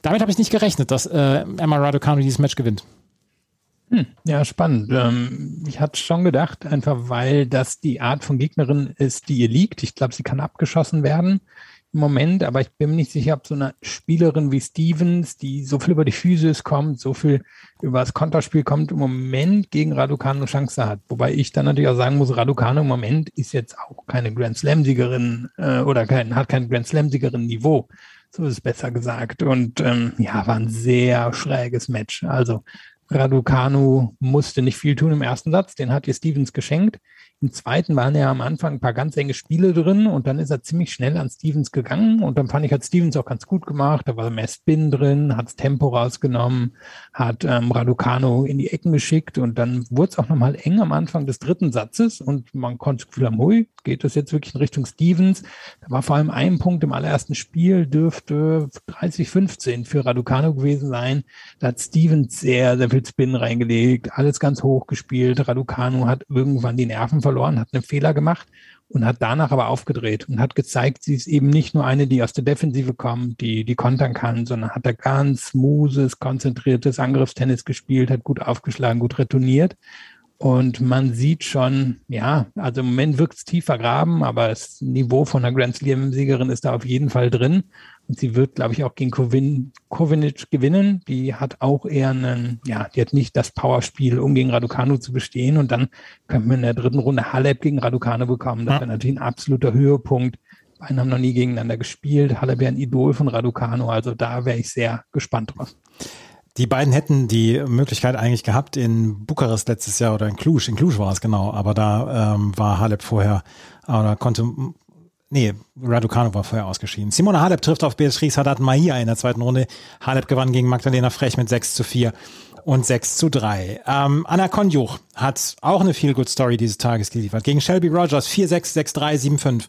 Damit habe ich nicht gerechnet, dass äh, Emma Raducanu dieses Match gewinnt. Hm, ja, spannend. Ähm, ich hatte schon gedacht, einfach weil das die Art von Gegnerin ist, die ihr liegt. Ich glaube, sie kann abgeschossen werden Moment, aber ich bin mir nicht sicher, ob so eine Spielerin wie Stevens, die so viel über die Physis kommt, so viel über das Konterspiel kommt, im Moment gegen Raducano Chance hat. Wobei ich dann natürlich auch sagen muss, Raducano im Moment ist jetzt auch keine Grand Slam-Siegerin äh, oder kein, hat kein Grand Slam-Siegerin-Niveau. So ist es besser gesagt. Und ähm, ja, war ein sehr schräges Match. Also Raducanu musste nicht viel tun im ersten Satz, den hat ihr Stevens geschenkt. Im zweiten waren ja am Anfang ein paar ganz enge Spiele drin und dann ist er ziemlich schnell an Stevens gegangen und dann fand ich, hat Stevens auch ganz gut gemacht. Da war mehr Spin drin, hat das Tempo rausgenommen, hat ähm, Raducano in die Ecken geschickt und dann wurde es auch nochmal eng am Anfang des dritten Satzes und man konnte Gefühl haben, hui, geht das jetzt wirklich in Richtung Stevens? Da war vor allem ein Punkt im allerersten Spiel, dürfte 30, 15 für Raducano gewesen sein. Da hat Stevens sehr, sehr viel Spin reingelegt, alles ganz hoch gespielt. Raducanu hat irgendwann die Nerven verloren, hat einen Fehler gemacht und hat danach aber aufgedreht und hat gezeigt, sie ist eben nicht nur eine, die aus der Defensive kommt, die, die kontern kann, sondern hat da ganz smoothes, konzentriertes Angriffstennis gespielt, hat gut aufgeschlagen, gut retourniert. Und man sieht schon, ja, also im Moment wirkt es tief vergraben, aber das Niveau von einer Grand Slam-Siegerin ist da auf jeden Fall drin. Und sie wird, glaube ich, auch gegen Kovin, Kovinic gewinnen. Die hat auch eher einen, ja, die hat nicht das Powerspiel, um gegen Raducanu zu bestehen. Und dann könnte man in der dritten Runde Halep gegen Raducanu bekommen. Das wäre natürlich ein absoluter Höhepunkt. Beide haben noch nie gegeneinander gespielt. Halep wäre ein Idol von Raducanu. Also da wäre ich sehr gespannt drauf. Die beiden hätten die Möglichkeit eigentlich gehabt in Bukarest letztes Jahr oder in Cluj. In Cluj war es genau, aber da ähm, war Halep vorher oder konnte Nee, Raducanu war vorher ausgeschieden. Simona Halep trifft auf Beatrice Haddad Mahia in der zweiten Runde. Halep gewann gegen Magdalena Frech mit 6 zu 4 und 6 zu 3. Ähm, Anna Konjuch hat auch eine Feel-Good-Story dieses Tages geliefert. Gegen Shelby Rogers 4-6, 6-3, 7-5.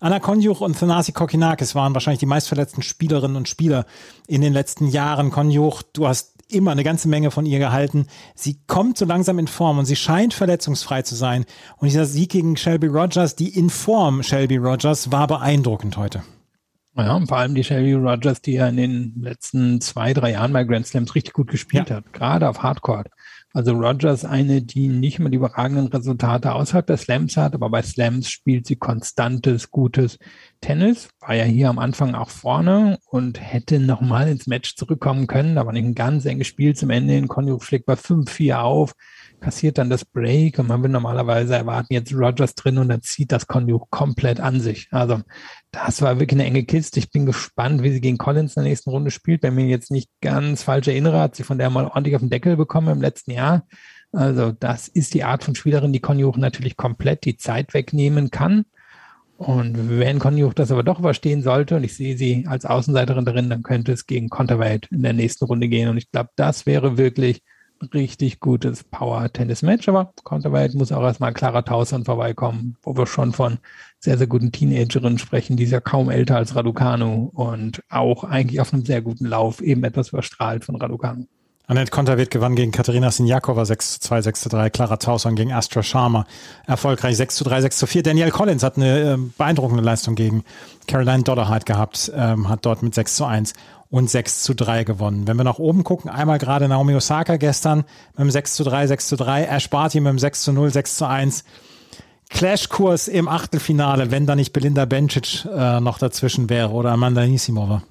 Anna Konjuch und Thanasi Kokinakis waren wahrscheinlich die meistverletzten Spielerinnen und Spieler in den letzten Jahren. Konjuch, du hast immer eine ganze Menge von ihr gehalten. Sie kommt so langsam in Form und sie scheint verletzungsfrei zu sein. Und dieser Sieg gegen Shelby Rogers, die in Form Shelby Rogers, war beeindruckend heute. Ja, und vor allem die Shelby Rogers, die ja in den letzten zwei, drei Jahren bei Grand Slams richtig gut gespielt ja. hat, gerade auf Hardcore. Also Rogers eine, die nicht mehr die überragenden Resultate außerhalb der Slams hat, aber bei Slams spielt sie konstantes, gutes Tennis. War ja hier am Anfang auch vorne und hätte nochmal ins Match zurückkommen können. Da war nicht ein ganz enges Spiel zum Ende. In Konjuch schlägt bei 5-4 auf kassiert dann das Break und man will normalerweise erwarten jetzt Rogers drin und dann zieht das Konjuch komplett an sich. Also das war wirklich eine enge Kiste. Ich bin gespannt, wie sie gegen Collins in der nächsten Runde spielt. Wenn ich mich jetzt nicht ganz falsch erinnere, hat sie von der mal ordentlich auf den Deckel bekommen im letzten Jahr. Also das ist die Art von Spielerin, die Konjuch natürlich komplett die Zeit wegnehmen kann. Und wenn Konjuch das aber doch überstehen sollte und ich sehe sie als Außenseiterin drin, dann könnte es gegen Konterweight in der nächsten Runde gehen. Und ich glaube, das wäre wirklich richtig gutes Power-Tennis-Match, aber Counterweight muss auch erstmal Clara Tauson vorbeikommen, wo wir schon von sehr, sehr guten Teenagerinnen sprechen, die ist ja kaum älter als Raducanu und auch eigentlich auf einem sehr guten Lauf, eben etwas überstrahlt von Raducanu. Annette Konterwitt gewann gegen Katharina Sinjakova 6 zu 2, 6 zu 3. Clara Tauson gegen Astra Sharma erfolgreich 6 zu 3, 6 zu 4. Danielle Collins hat eine äh, beeindruckende Leistung gegen Caroline Dollarheit gehabt, ähm, hat dort mit 6 zu 1 und 6 zu 3 gewonnen. Wenn wir nach oben gucken, einmal gerade Naomi Osaka gestern mit dem 6 zu 3, 6 zu 3, Ash Barty mit dem 6 zu 0, 6 zu 1. Clash-Kurs im Achtelfinale, wenn da nicht Belinda Bencic äh, noch dazwischen wäre oder Amanda Nisimova.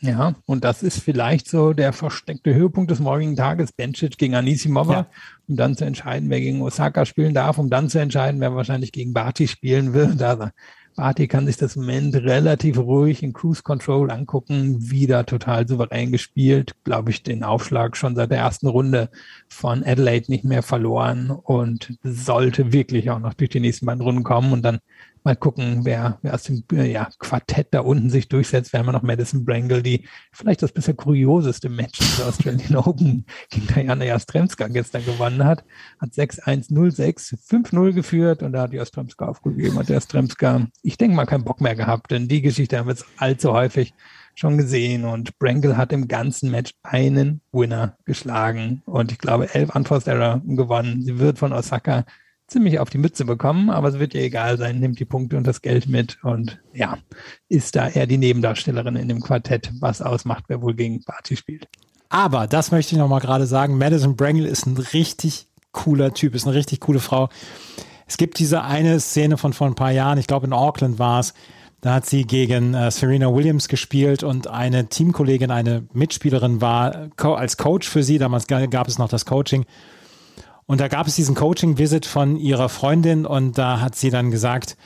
Ja, und das ist vielleicht so der versteckte Höhepunkt des morgigen Tages, Bencic gegen Anisimova, ja. um dann zu entscheiden, wer gegen Osaka spielen darf, um dann zu entscheiden, wer wahrscheinlich gegen Barty spielen will. Da Barty kann sich das Moment relativ ruhig in Cruise Control angucken, wieder total souverän gespielt, glaube ich, den Aufschlag schon seit der ersten Runde von Adelaide nicht mehr verloren und sollte wirklich auch noch durch die nächsten beiden Runden kommen. Und dann Mal gucken, wer, wer aus dem ja, Quartett da unten sich durchsetzt. Wir haben ja noch Madison Brangle, die vielleicht das bisher kurioseste Match der Australian Open gegen Diana Jastremska gestern gewonnen hat. Hat 6-1, 0-6, 5-0 geführt und da hat Jastremska aufgegeben. Hat Jastremska, ich denke mal, keinen Bock mehr gehabt, denn die Geschichte haben wir jetzt allzu häufig schon gesehen und Brangle hat im ganzen Match einen Winner geschlagen und ich glaube elf Unforced Error gewonnen. Sie wird von Osaka ziemlich auf die Mütze bekommen, aber es wird ihr egal sein, nimmt die Punkte und das Geld mit und ja, ist da eher die Nebendarstellerin in dem Quartett, was ausmacht, wer wohl gegen Barty spielt. Aber, das möchte ich nochmal gerade sagen, Madison Brangle ist ein richtig cooler Typ, ist eine richtig coole Frau. Es gibt diese eine Szene von vor ein paar Jahren, ich glaube in Auckland war es, da hat sie gegen äh, Serena Williams gespielt und eine Teamkollegin, eine Mitspielerin war co als Coach für sie, damals gab es noch das Coaching und da gab es diesen Coaching-Visit von ihrer Freundin und da hat sie dann gesagt,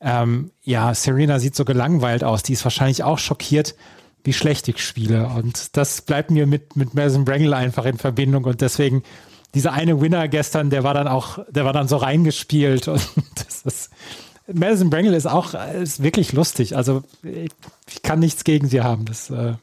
ähm, ja, Serena sieht so gelangweilt aus, die ist wahrscheinlich auch schockiert, wie schlecht ich spiele. Und das bleibt mir mit, mit Madison Brangle einfach in Verbindung und deswegen dieser eine Winner gestern, der war dann auch, der war dann so reingespielt und das ist, Madison Brangle ist auch ist wirklich lustig. Also ich, ich kann nichts gegen sie haben. Das äh,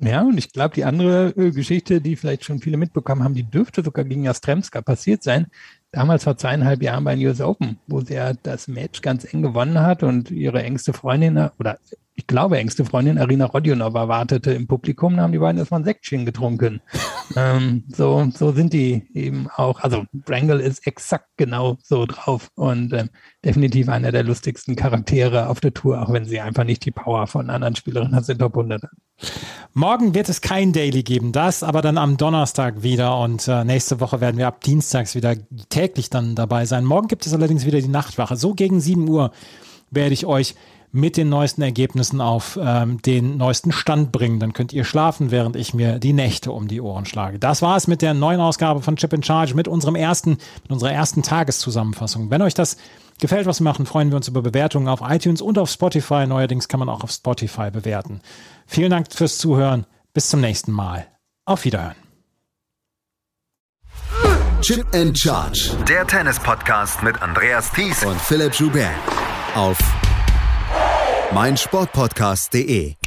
ja, und ich glaube, die andere äh, Geschichte, die vielleicht schon viele mitbekommen haben, die dürfte sogar gegen Jastremska passiert sein. Damals vor zweieinhalb Jahren bei den US Open, wo sie ja das Match ganz eng gewonnen hat und ihre engste Freundin, oder ich glaube, engste Freundin Arina Rodionova wartete im Publikum, da haben die beiden erstmal ein Säckchen getrunken. ähm, so, so sind die eben auch. Also Brangle ist exakt genau so drauf und ähm, definitiv einer der lustigsten Charaktere auf der Tour, auch wenn sie einfach nicht die Power von anderen Spielerinnen hat, sind Top 100. Morgen wird es kein Daily geben, das aber dann am Donnerstag wieder und äh, nächste Woche werden wir ab Dienstags wieder täglich dann dabei sein. Morgen gibt es allerdings wieder die Nachtwache. So gegen 7 Uhr werde ich euch mit den neuesten Ergebnissen auf ähm, den neuesten Stand bringen. Dann könnt ihr schlafen, während ich mir die Nächte um die Ohren schlage. Das war es mit der neuen Ausgabe von Chip in Charge, mit unserem ersten, mit unserer ersten Tageszusammenfassung. Wenn euch das gefällt, was wir machen, freuen wir uns über Bewertungen auf iTunes und auf Spotify. Neuerdings kann man auch auf Spotify bewerten. Vielen Dank fürs Zuhören. Bis zum nächsten Mal. Auf Wiederhören. Chip and Charge. Der Tennis-Podcast mit Andreas Thies und Philipp Joubert. Auf meinsportpodcast.de.